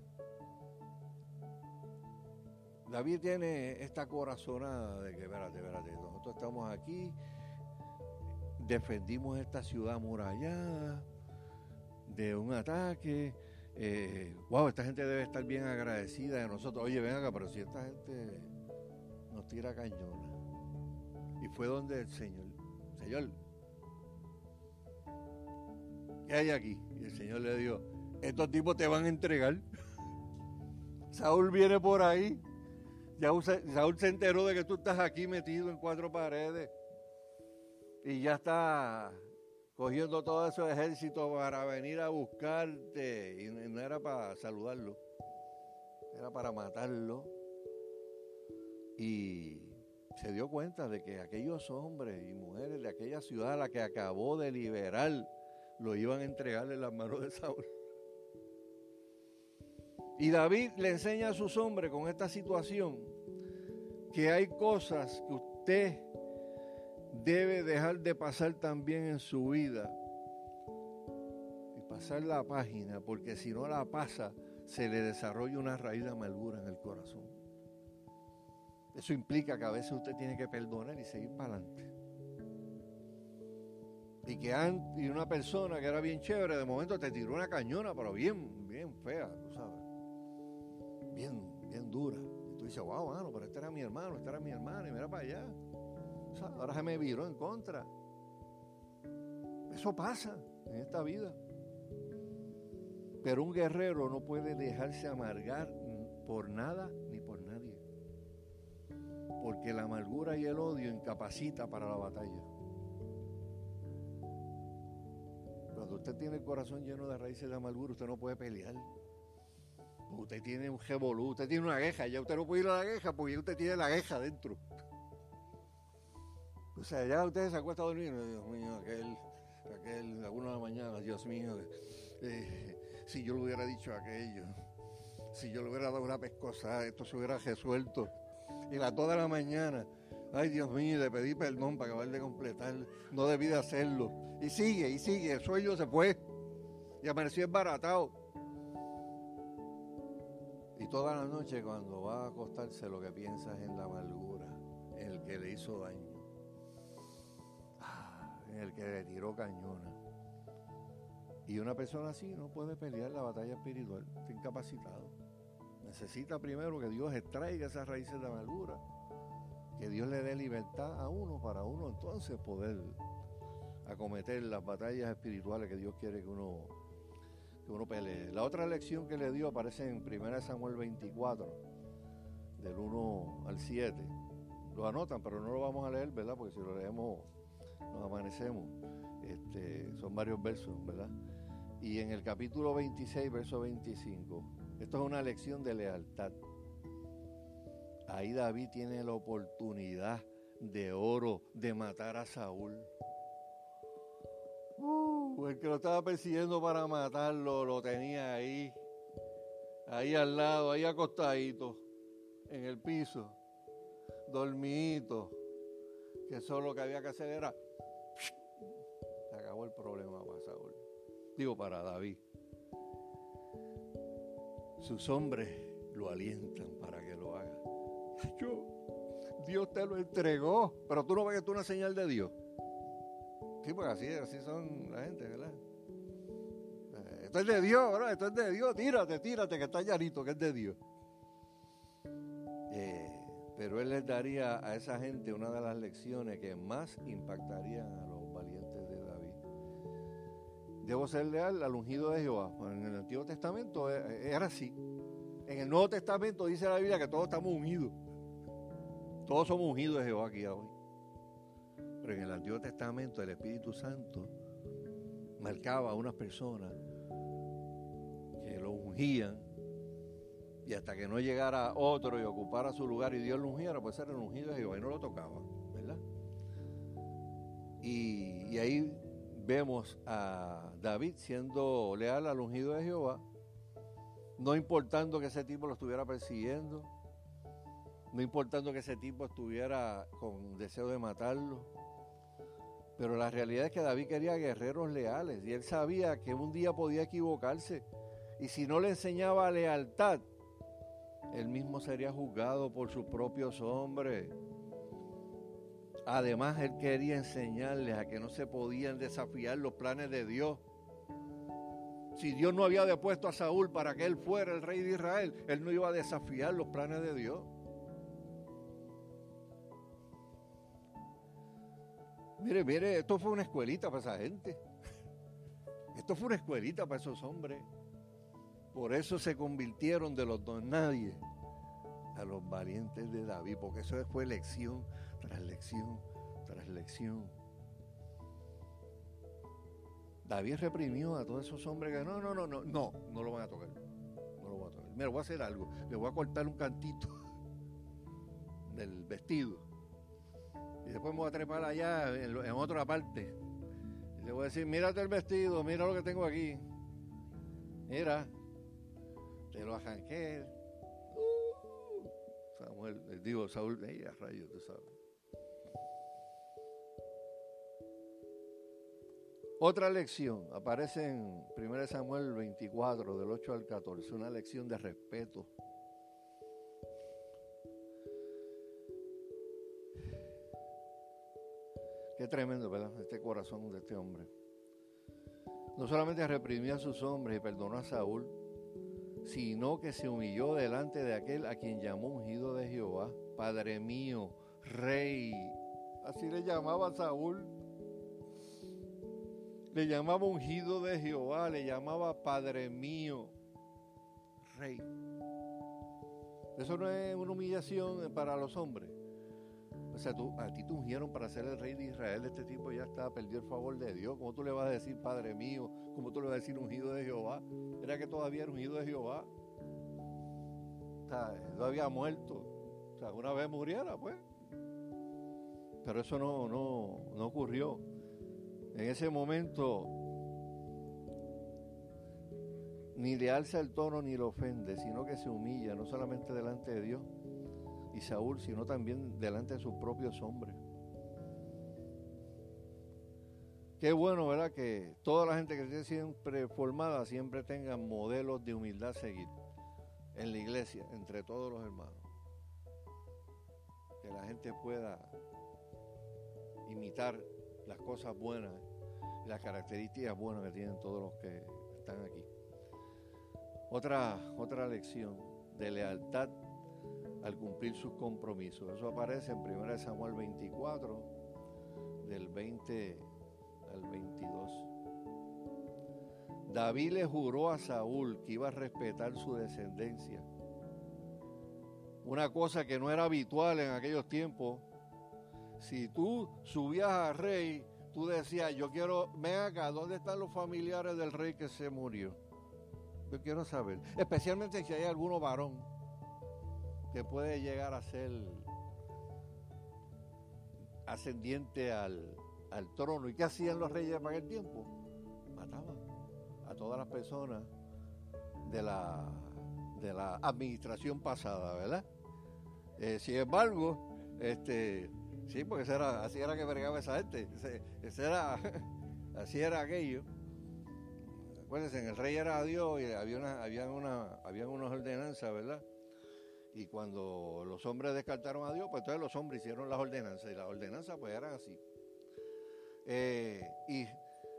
David tiene esta corazonada de que, espérate, espérate, nosotros estamos aquí, defendimos esta ciudad amurallada de un ataque. Eh, wow, esta gente debe estar bien agradecida de nosotros. Oye, ven acá, pero si esta gente nos tira cañona. Y fue donde el Señor, Señor, ¿qué hay aquí? Y el Señor le dijo, estos tipos te van a entregar. Saúl viene por ahí. Ya Saúl se enteró de que tú estás aquí metido en cuatro paredes. Y ya está cogiendo todo ese ejército para venir a buscarte. Y no era para saludarlo, era para matarlo. Y se dio cuenta de que aquellos hombres y mujeres de aquella ciudad a la que acabó de liberar lo iban a entregarle en las manos de Saúl. Y David le enseña a sus hombres con esta situación que hay cosas que usted debe dejar de pasar también en su vida y pasar la página, porque si no la pasa, se le desarrolla una raíz de amargura en el corazón. Eso implica que a veces usted tiene que perdonar y seguir para adelante. Y que y una persona que era bien chévere, de momento te tiró una cañona, pero bien, bien fea, tú sabes. Bien, bien dura. Y tú dices, wow, mano, pero este era mi hermano, este era mi hermano, y mira para allá ahora se me viró en contra. Eso pasa en esta vida. Pero un guerrero no puede dejarse amargar por nada ni por nadie. Porque la amargura y el odio incapacita para la batalla. Cuando usted tiene el corazón lleno de raíces de amargura, usted no puede pelear. Usted tiene un revolú, usted tiene una queja, ya usted no puede ir a la queja porque usted tiene la queja dentro. O sea, ya ustedes se acuestan a dormir, Dios mío, aquel, aquel, la una de la mañana, Dios mío, eh, si yo le hubiera dicho aquello, si yo le hubiera dado una pescosa, esto se hubiera resuelto. Y la toda la mañana, ay Dios mío, le pedí perdón para acabar de completar, no debí de hacerlo. Y sigue, y sigue, el sueño se fue. Y amaneció embaratado. Y toda la noche cuando va a acostarse lo que piensa es en la amargura, en el que le hizo daño el que le tiró cañona. Y una persona así no puede pelear la batalla espiritual, está incapacitado. Necesita primero que Dios extraiga esas raíces de amargura, que Dios le dé libertad a uno para uno entonces poder acometer las batallas espirituales que Dios quiere que uno, que uno pelee. La otra lección que le dio aparece en 1 Samuel 24, del 1 al 7. Lo anotan, pero no lo vamos a leer, ¿verdad? Porque si lo leemos nos amanecemos. Este, son varios versos, ¿verdad? Y en el capítulo 26, verso 25, esto es una lección de lealtad. Ahí David tiene la oportunidad de oro de matar a Saúl. Uh, el que lo estaba persiguiendo para matarlo lo tenía ahí, ahí al lado, ahí acostadito, en el piso, dormidito, que solo lo que había que hacer era el problema para Saúl. Digo, para David. Sus hombres lo alientan para que lo haga. Yo, Dios te lo entregó, pero tú no ves que tú una señal de Dios. Sí, pues así, así son la gente, ¿verdad? Eh, esto es de Dios, ¿verdad? Esto es de Dios. Tírate, tírate, que está llanito, que es de Dios. Eh, pero él les daría a esa gente una de las lecciones que más impactarían a los debo ser leal al ungido de Jehová. En el Antiguo Testamento eh, eh, era así. En el Nuevo Testamento dice la Biblia que todos estamos ungidos. Todos somos ungidos de Jehová aquí hoy. Pero en el Antiguo Testamento el Espíritu Santo marcaba a unas personas que lo ungían y hasta que no llegara otro y ocupara su lugar y Dios lo ungiera, pues era el ungido de Jehová y no lo tocaba, ¿verdad? Y, y ahí vemos a David siendo leal al ungido de Jehová, no importando que ese tipo lo estuviera persiguiendo, no importando que ese tipo estuviera con deseo de matarlo, Pero la realidad es que David quería guerreros leales y él sabía que un día podía equivocarse. Y si no le enseñaba lealtad, él mismo sería juzgado por sus propios hombres. Además, él quería enseñarles a que no se podían desafiar los planes de Dios. Si Dios no había depuesto a Saúl para que él fuera el rey de Israel, él no iba a desafiar los planes de Dios. Mire, mire, esto fue una escuelita para esa gente. Esto fue una escuelita para esos hombres. Por eso se convirtieron de los dos nadie a los valientes de David, porque eso fue lección tras lección tras lección. David reprimió a todos esos hombres que no, no, no, no, no, no lo van a tocar. No lo van a tocar. Mira, voy a hacer algo. Le voy a cortar un cantito del vestido y después me voy a trepar allá en, otra parte. Y le voy a decir, mírate el vestido, mira lo que tengo aquí. Mira, te lo arranqué. Uh, Samuel, digo, Saúl, ella rayo, tú sabes. Otra lección aparece en 1 Samuel 24, del 8 al 14, una lección de respeto Qué tremendo, ¿verdad? Este corazón de este hombre. No solamente reprimió a sus hombres y perdonó a Saúl, sino que se humilló delante de aquel a quien llamó ungido de Jehová, Padre mío, Rey. Así le llamaba a Saúl. Le llamaba ungido de Jehová, le llamaba Padre mío, Rey. Eso no es una humillación para los hombres. O sea, a ti te ungieron para ser el rey de Israel. Este tipo ya está, perdió el favor de Dios. ¿Cómo tú le vas a decir, Padre mío? ¿Cómo tú le vas a decir ungido de Jehová? Era que todavía era ungido de Jehová. O sea, no había muerto. O sea, una vez muriera, pues. Pero eso no, no, no ocurrió. En ese momento ni le alza el tono ni lo ofende, sino que se humilla, no solamente delante de Dios, y Saúl, sino también delante de sus propios hombres. Qué bueno, ¿verdad? Que toda la gente que esté siempre formada siempre tenga modelos de humildad a seguir en la iglesia, entre todos los hermanos. Que la gente pueda imitar las cosas buenas las características buenas que tienen todos los que están aquí. Otra, otra lección de lealtad al cumplir sus compromisos. Eso aparece en 1 Samuel 24, del 20 al 22. David le juró a Saúl que iba a respetar su descendencia. Una cosa que no era habitual en aquellos tiempos. Si tú subías a rey, tú decías, yo quiero, ven acá, ¿dónde están los familiares del rey que se murió? Yo quiero saber, especialmente si hay alguno varón que puede llegar a ser ascendiente al, trono. ¿Y qué hacían los reyes para aquel tiempo? Mataban a todas las personas de la, de la administración pasada, ¿verdad? Eh, sin embargo, este, sí, porque así era que vergaba esa gente, era, así era aquello. Acuérdense, el rey era Dios y había una, había una, habían unas ordenanzas, ¿verdad? Y cuando los hombres descartaron a Dios, pues entonces los hombres hicieron las ordenanzas. Y las ordenanzas pues eran así. Eh, y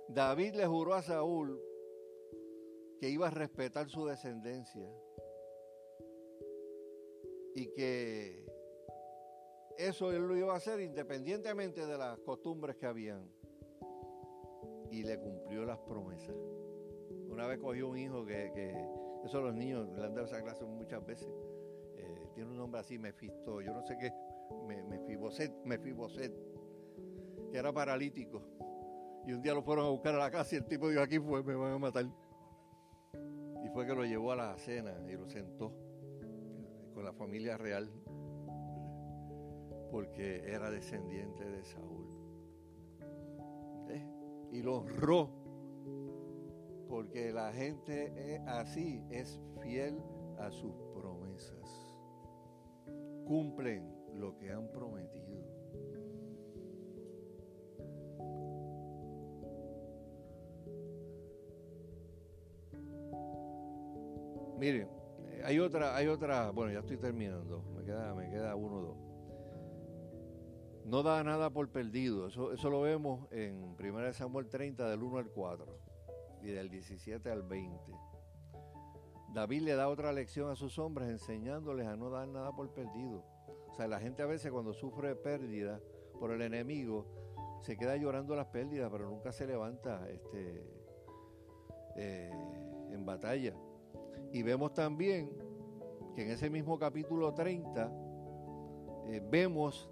David le juró a Saúl que iba a respetar su descendencia. Y que eso él lo iba a hacer independientemente de las costumbres que habían. Y le cumplió las promesas. Una vez cogió un hijo que, que eso los niños le han dado esa clase muchas veces tiene un nombre así, Mefisto, yo no sé qué, Mefiboset, Mefiboset, que era paralítico. Y un día lo fueron a buscar a la casa y el tipo dijo, aquí fue, me van a matar. Y fue que lo llevó a la cena y lo sentó con la familia real, porque era descendiente de Saúl. ¿Eh? Y lo honró, porque la gente eh, así es fiel a sus promesas. Cumplen lo que han prometido. Miren, eh, hay otra, hay otra, bueno, ya estoy terminando, me queda, me queda uno o dos. No da nada por perdido, eso, eso lo vemos en 1 Samuel 30 del 1 al 4 y del 17 al 20. David le da otra lección a sus hombres enseñándoles a no dar nada por perdido. O sea, la gente a veces cuando sufre pérdida por el enemigo se queda llorando las pérdidas, pero nunca se levanta este, eh, en batalla. Y vemos también que en ese mismo capítulo 30 eh, vemos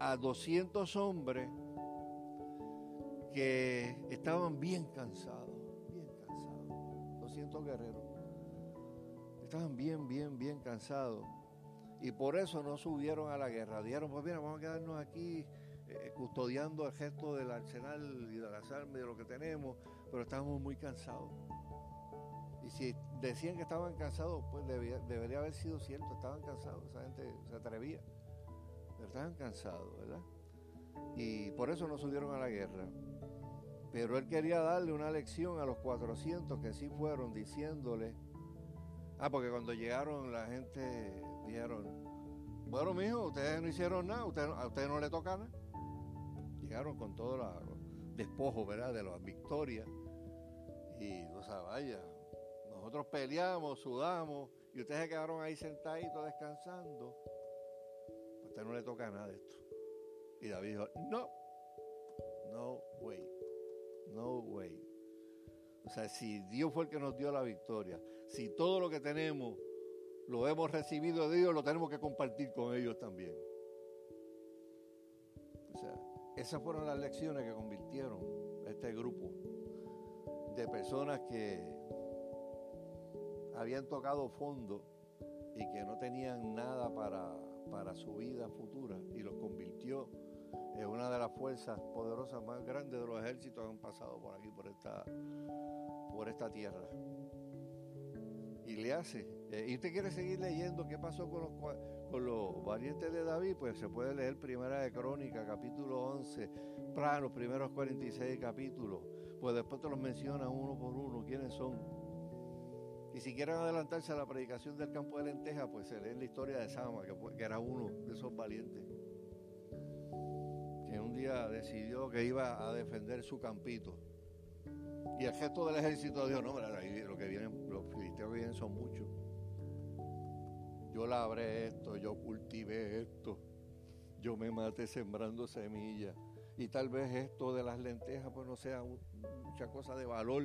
a 200 hombres que estaban bien cansados, bien cansados, 200 guerreros. Estaban bien, bien, bien cansados. Y por eso no subieron a la guerra. Dijeron, pues mira, vamos a quedarnos aquí eh, custodiando el gesto del arsenal y de las armas y de lo que tenemos, pero estábamos muy cansados. Y si decían que estaban cansados, pues debería haber sido cierto, estaban cansados, esa gente se atrevía, estaban cansados, ¿verdad? Y por eso no subieron a la guerra. Pero él quería darle una lección a los 400 que sí fueron diciéndole, ah, porque cuando llegaron la gente dijeron, bueno, mijo, ustedes no hicieron nada, a ustedes no le toca nada. Llegaron con todo los despojos, ¿verdad? De las victorias. Y, o sea, vaya, nosotros peleamos, sudamos y ustedes se quedaron ahí sentaditos descansando. Usted no le toca nada de esto. Y David dijo, no, no way, no way. O sea, si Dios fue el que nos dio la victoria, si todo lo que tenemos lo hemos recibido de Dios, lo tenemos que compartir con ellos también. O sea, esas fueron las lecciones que convirtieron este grupo de personas que habían tocado fondo y que no tenían nada para, para su vida futura y los convirtió en una de las fuerzas poderosas más grandes de los ejércitos que han pasado por aquí, por esta, por esta tierra. Y le hace. Eh, y usted quiere seguir leyendo qué pasó con los, con los valientes de David, pues se puede leer Primera de Crónica, capítulo 11, para los primeros 46 capítulos. Pues después te los menciona uno por uno quiénes son y si quieren adelantarse a la predicación del campo de lenteja, pues se lee la historia de Sama, que, era uno de esos valientes, que un día decidió que iba a defender su campito. Y el gesto del ejército dijo, no, lo que vienen, los filisteos vienen son muchos. Yo labré esto, yo cultivé esto, yo me maté sembrando semillas. Y tal vez esto de las lentejas pues no sea mucha cosa de valor,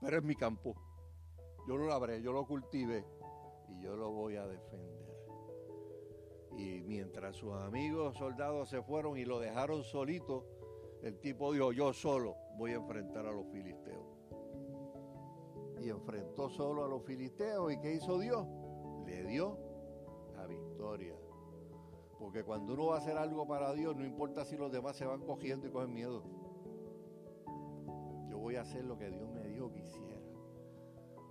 pero es mi campo. Yo lo labré, yo lo cultivé y yo lo voy a defender. Y mientras sus amigos soldados se fueron y lo dejaron solito, el tipo dijo, yo solo voy a enfrentar a los filisteos. Y enfrentó solo a los filisteos. ¿Y qué hizo Dios? Le dio la victoria. Porque cuando uno va a hacer algo para Dios, no importa si los demás se van cogiendo y cogen miedo. Yo voy a hacer lo que Dios me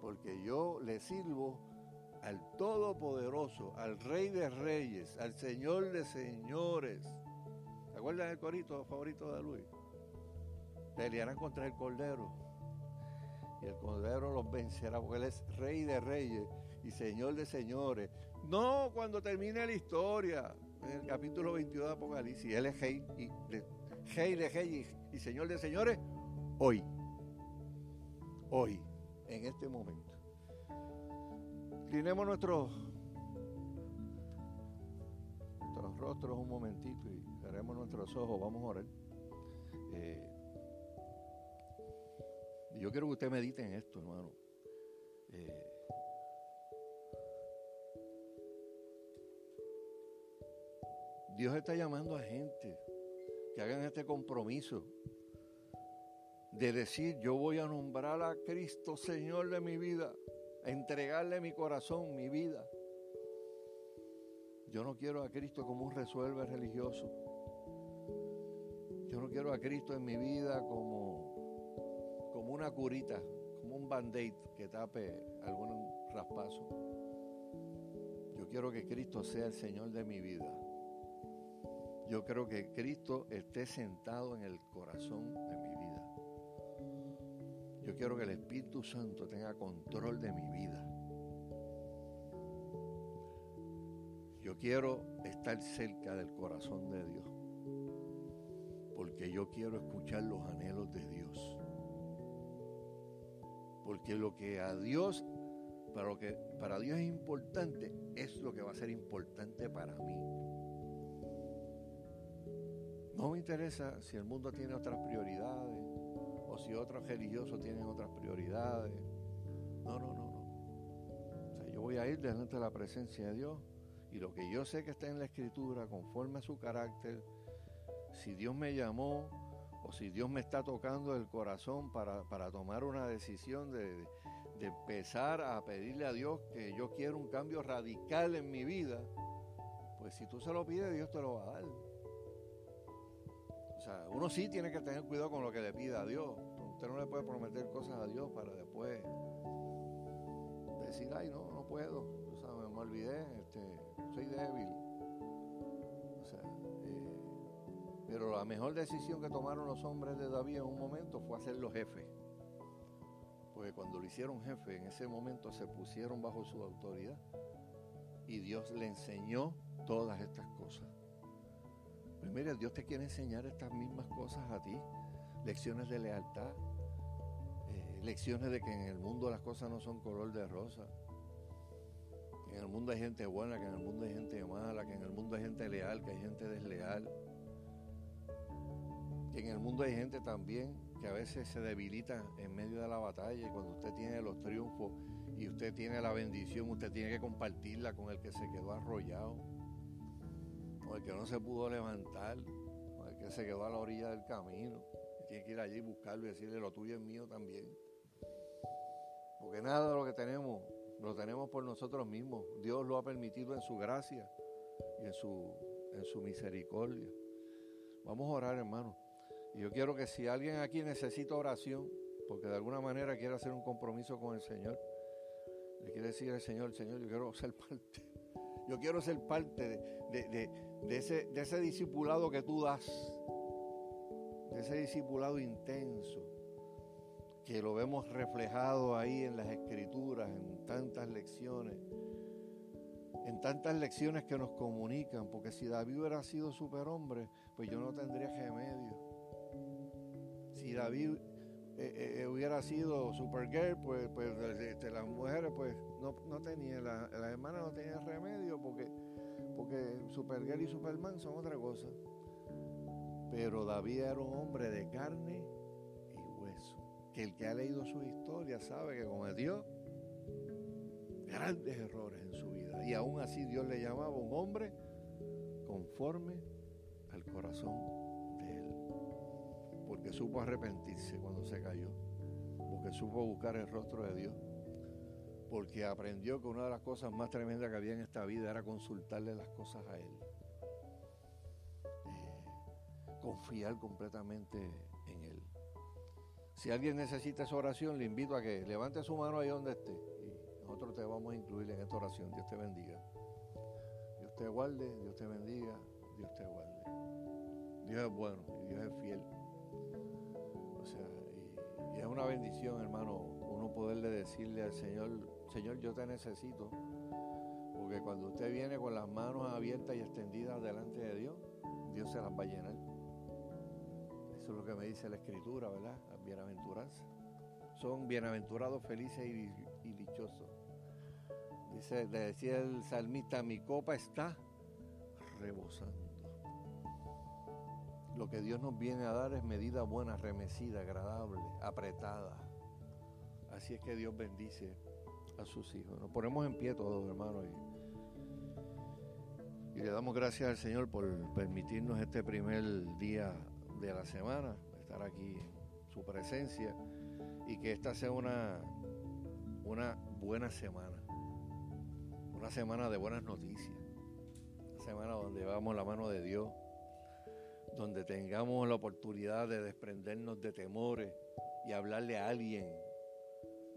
porque yo le sirvo al Todopoderoso, al Rey de Reyes, al Señor de Señores. ¿Se acuerdan del corito favorito de Luis? Pelearán contra el Cordero. Y el Cordero los vencerá, porque Él es Rey de Reyes y Señor de Señores. No cuando termine la historia, en el capítulo 22 de Apocalipsis. Él es Rey, y, de, rey de Reyes y Señor de Señores hoy. Hoy en este momento. Inclinemos nuestros, nuestros rostros un momentito y cerremos nuestros ojos, vamos a orar. Eh, yo quiero que usted medite en esto, hermano. Eh, Dios está llamando a gente que hagan este compromiso de decir, yo voy a nombrar a Cristo Señor de mi vida, a entregarle mi corazón, mi vida. Yo no quiero a Cristo como un resuelve religioso. Yo no quiero a Cristo en mi vida como, como una curita, como un band-aid que tape algún raspazo. Yo quiero que Cristo sea el Señor de mi vida. Yo creo que Cristo esté sentado en el corazón de mi. Yo quiero que el Espíritu Santo tenga control de mi vida. Yo quiero estar cerca del corazón de Dios, porque yo quiero escuchar los anhelos de Dios. Porque lo que a Dios, para lo que para Dios es importante, es lo que va a ser importante para mí. No me interesa si el mundo tiene otras prioridades si otros religiosos tienen otras prioridades. No, no, no, no. O sea, yo voy a ir delante de la presencia de Dios y lo que yo sé que está en la escritura, conforme a su carácter, si Dios me llamó o si Dios me está tocando el corazón para, tomar una decisión de, de empezar a pedirle a Dios que yo quiero un cambio radical en mi vida, pues si tú se lo pides, Dios te lo va a dar. O sea, uno sí tiene que tener cuidado con lo que le pida a Dios. Usted no le puede prometer cosas a Dios para después decir, ay, no, no puedo. O sea, me, olvidé, este, soy débil. O sea, eh, pero la mejor decisión que tomaron los hombres de David en un momento fue hacerlo jefe. Porque cuando lo hicieron jefe, en ese momento se pusieron bajo su autoridad. Y Dios le enseñó todas estas cosas. Pues mira, Dios te quiere enseñar estas mismas cosas a ti. Lecciones de lealtad. Eh, lecciones de que en el mundo las cosas no son color de rosa. Que en el mundo hay gente buena, que en el mundo hay gente mala, que en el mundo hay gente leal, que hay gente desleal. Que en el mundo hay gente también que a veces se debilita en medio de la batalla y cuando usted tiene los triunfos y usted tiene la bendición, usted tiene que compartirla con el que se quedó arrollado o el que no se pudo levantar, o el que se quedó a la orilla del camino. Tiene que ir allí y buscarlo y decirle lo tuyo es mío también. Porque nada de lo que tenemos lo tenemos por nosotros mismos. Dios lo ha permitido en su gracia y en su, en su misericordia. Vamos a orar, hermano. Y yo quiero que si alguien aquí necesita oración, porque de alguna manera quiere hacer un compromiso con el Señor, le quiere decir al Señor, Señor, yo quiero ser parte yo quiero ser parte de, ese, de ese discipulado que tú das, de ese discipulado intenso, que lo vemos reflejado ahí en las escrituras, en tantas lecciones, en tantas lecciones que nos comunican, porque si David hubiera sido superhombre, pues yo no tendría remedio. Si David eh, eh, hubiera sido Supergirl, pues, pues este, las mujeres pues no, no tenían, las hermanas no tenían remedio porque, porque Supergirl y Superman son otra cosa. Pero David era un hombre de carne y hueso. Que el que ha leído su historia sabe que cometió grandes errores en su vida. Y aún así Dios le llamaba un hombre conforme al corazón porque supo arrepentirse cuando se cayó, porque supo buscar el rostro de Dios, porque aprendió que una de las cosas más tremendas que había en esta vida era consultarle las cosas a Él, confiar completamente en Él. Si alguien necesita esa oración, le invito a que levante su mano ahí donde esté y nosotros te vamos a incluir en esta oración. Dios te bendiga. Dios te guarde, Dios te bendiga, Dios te guarde. Dios es bueno y Dios es fiel y, es una bendición, hermano, uno poderle decirle al Señor, Señor, yo te necesito. Porque cuando usted viene con las manos abiertas y extendidas delante de Dios, Dios se las va a llenar. Eso es lo que me dice la Escritura, ¿verdad? Las. Son bienaventurados, felices y, y dichosos. Dice, decía el salmista, mi copa está rebosando. Lo que Dios nos viene a dar es medida buena, remecida, agradable, apretada. Así es que Dios bendice a sus hijos. Nos ponemos en pie todos, hermanos, y le damos gracias al Señor por permitirnos este primer día de la semana, estar aquí su presencia y que esta sea una, una buena semana, una semana de buenas noticias, una semana donde vamos la mano de Dios donde tengamos la oportunidad de desprendernos de temores y hablarle a alguien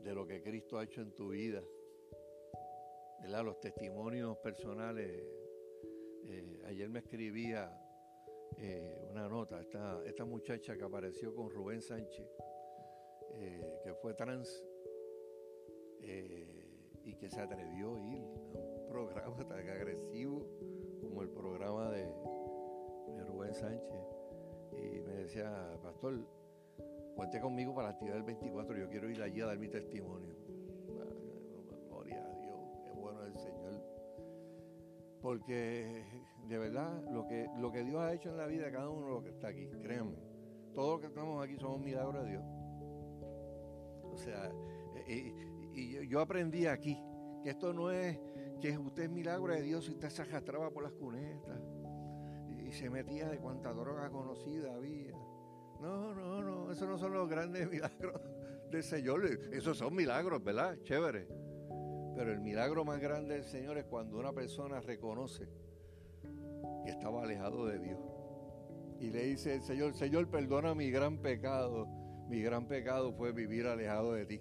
de lo que Cristo ha hecho en tu vida. Los testimonios personales. Eh, ayer me escribía eh, una nota, esta, esta muchacha que apareció con Rubén Sánchez, eh, que fue trans y que se atrevió a ir programa tan agresivo como el programa de, Rubén Sánchez. Y me decía, pastor, cuente conmigo para la actividad del 24, yo quiero ir allí a dar mi testimonio. Gloria a Dios, qué bueno es el Señor. Porque de verdad, lo que, lo que Dios ha hecho en la vida de cada uno de los que está aquí, créanme, todos los que estamos aquí somos milagros de Dios. O sea, y, y yo aprendí aquí que esto no es que usted es milagro de Dios y usted se arrastraba por las cunetas y se metía de cuanta droga conocida había. No, no, no, esos no son los grandes milagros del Señor. Esos son milagros, ¿verdad? Chévere. Pero el milagro más grande del Señor es cuando una persona reconoce estaba alejado de Dios. Y le dice el Señor, Señor, perdona mi gran pecado. Mi gran pecado fue vivir alejado de ti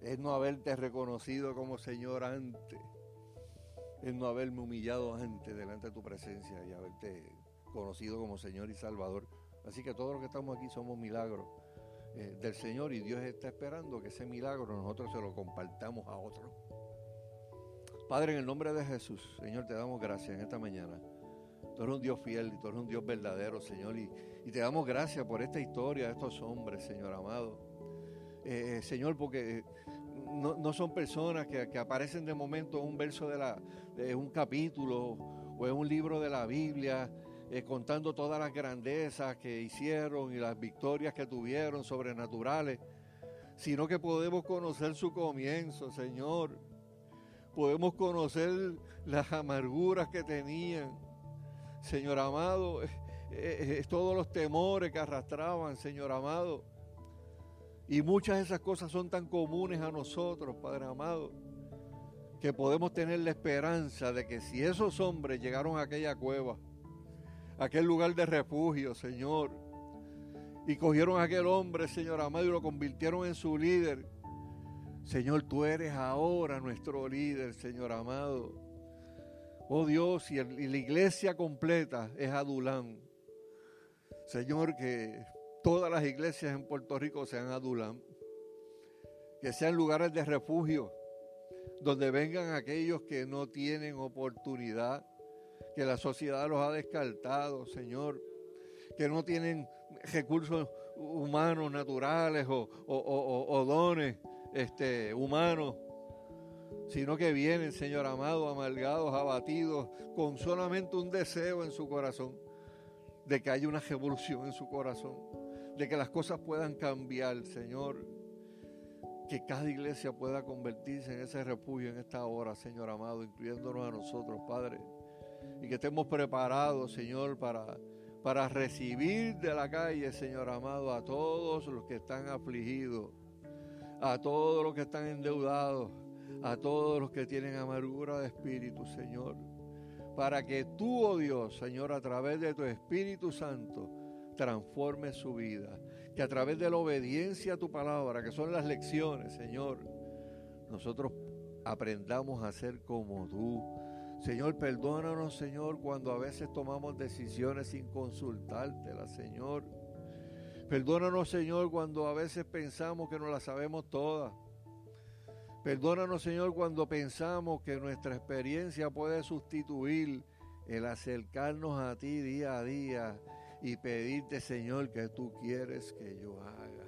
es no haberte reconocido como Señor antes, es no haberme humillado antes delante de tu presencia y haberte conocido como Señor y Salvador. Así que todos los que estamos aquí somos milagros eh, del Señor y Dios está esperando que ese milagro nosotros se lo compartamos a otros. Padre, en el nombre de Jesús, Señor, te damos gracias en esta mañana. Tú eres un Dios fiel y tú eres un Dios verdadero, Señor. Y, y te damos gracias por esta historia de estos hombres, Señor amado. Eh, Señor, porque no, son personas que, aparecen de momento en un verso de, la, un capítulo o en un libro de la Biblia, eh, contando todas las grandezas que hicieron y las victorias que tuvieron sobrenaturales, sino que podemos conocer su comienzo, Señor. Podemos conocer las amarguras que tenían, Señor amado, eh, todos los temores que arrastraban, Señor amado. Y muchas de esas cosas son tan comunes a nosotros, Padre amado, que podemos tener la esperanza de que si esos hombres llegaron a aquella cueva, a aquel lugar de refugio, Señor, y cogieron a aquel hombre, Señor amado, y lo convirtieron en su líder, Señor, tú eres ahora nuestro líder, Señor amado. Oh Dios, y, la iglesia completa es Adulán. Señor, que todas las iglesias en Puerto Rico sean adulam, que sean lugares de refugio, donde vengan aquellos que no tienen oportunidad, que la sociedad los ha descartado, Señor, que no tienen recursos humanos, naturales o, dones este, humanos, sino que vienen, Señor amado, amargados, abatidos, con solamente un deseo en su corazón de que haya una revolución en su corazón de que las cosas puedan cambiar, Señor. Que cada iglesia pueda convertirse en ese refugio en esta hora, Señor amado, incluyéndonos a nosotros, Padre. Y que estemos preparados, Señor, para, para recibir de la calle, Señor amado, a todos los que están afligidos, a todos los que están endeudados, a todos los que tienen amargura de espíritu, Señor. Para que tú, oh Dios, Señor, a través de tu Espíritu Santo, transforme su vida. Que a través de la obediencia a tu palabra, que son las lecciones, Señor, nosotros aprendamos a ser como tú. Señor, perdónanos, Señor, cuando a veces tomamos decisiones sin consultártela, Señor. Perdónanos, Señor, cuando a veces pensamos que no las sabemos todas. Perdónanos, Señor, cuando pensamos que nuestra experiencia puede sustituir el acercarnos a ti día a día y pedirte, Señor, que tú quieres que yo haga.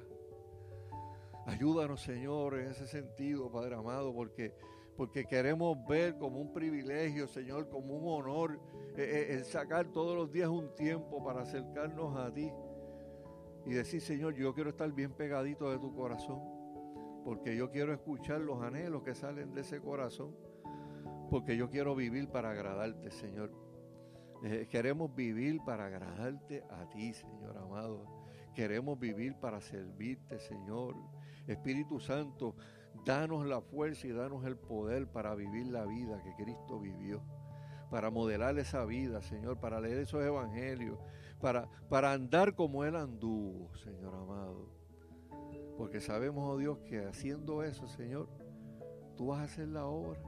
Ayúdanos, Señor, en ese sentido, Padre amado, porque, porque queremos ver como un privilegio, Señor, como un honor, eh, eh, el sacar todos los días un tiempo para acercarnos a ti y decir, Señor, yo quiero estar bien pegadito de tu corazón, porque yo quiero escuchar los anhelos que salen de ese corazón, porque yo quiero vivir para agradarte, Señor. Eh, queremos vivir para agradarte a ti, Señor amado. Queremos vivir para servirte, Señor. Espíritu Santo, danos la fuerza y danos el poder para vivir la vida que Cristo vivió. Para modelar esa vida, Señor, para leer esos evangelios, para, para andar como Él anduvo, Señor amado. Porque sabemos, oh Dios, que haciendo eso, Señor, tú vas a hacer la obra.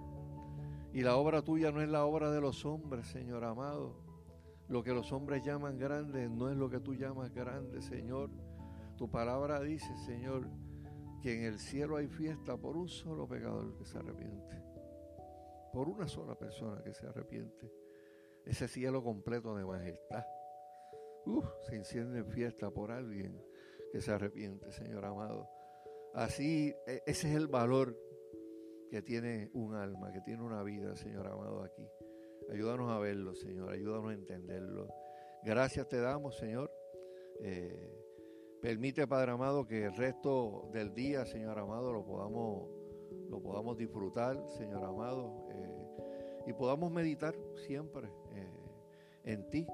Y la obra tuya no es la obra de los hombres, Señor amado. Lo que los hombres llaman grande no es lo que tú llamas grande, Señor. Tu palabra dice, Señor, que en el cielo hay fiesta por un solo pecador que se arrepiente. por una sola persona que se arrepiente, ese cielo completo de majestad, se enciende en fiesta por alguien que se arrepiente, Señor amado. Así, e, ese es el valor que tiene un alma, que tiene una vida, Señor amado, aquí. Ayúdanos a verlo, Señor, ayúdanos a entenderlo. Gracias te damos, Señor. Eh, permite, Padre amado, que el resto del día, Señor amado, lo podamos, lo podamos disfrutar, Señor amado, eh, y podamos meditar siempre eh, en ti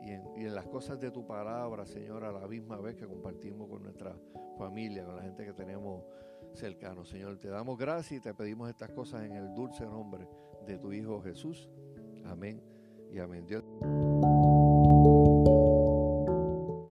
y en, las cosas de tu palabra, Señor, a la misma vez que compartimos con nuestra familia, con la gente que tenemos cercano. Señor, te damos gracias y te pedimos estas cosas en el dulce nombre de tu Hijo Jesús. Amén y amén. Dios.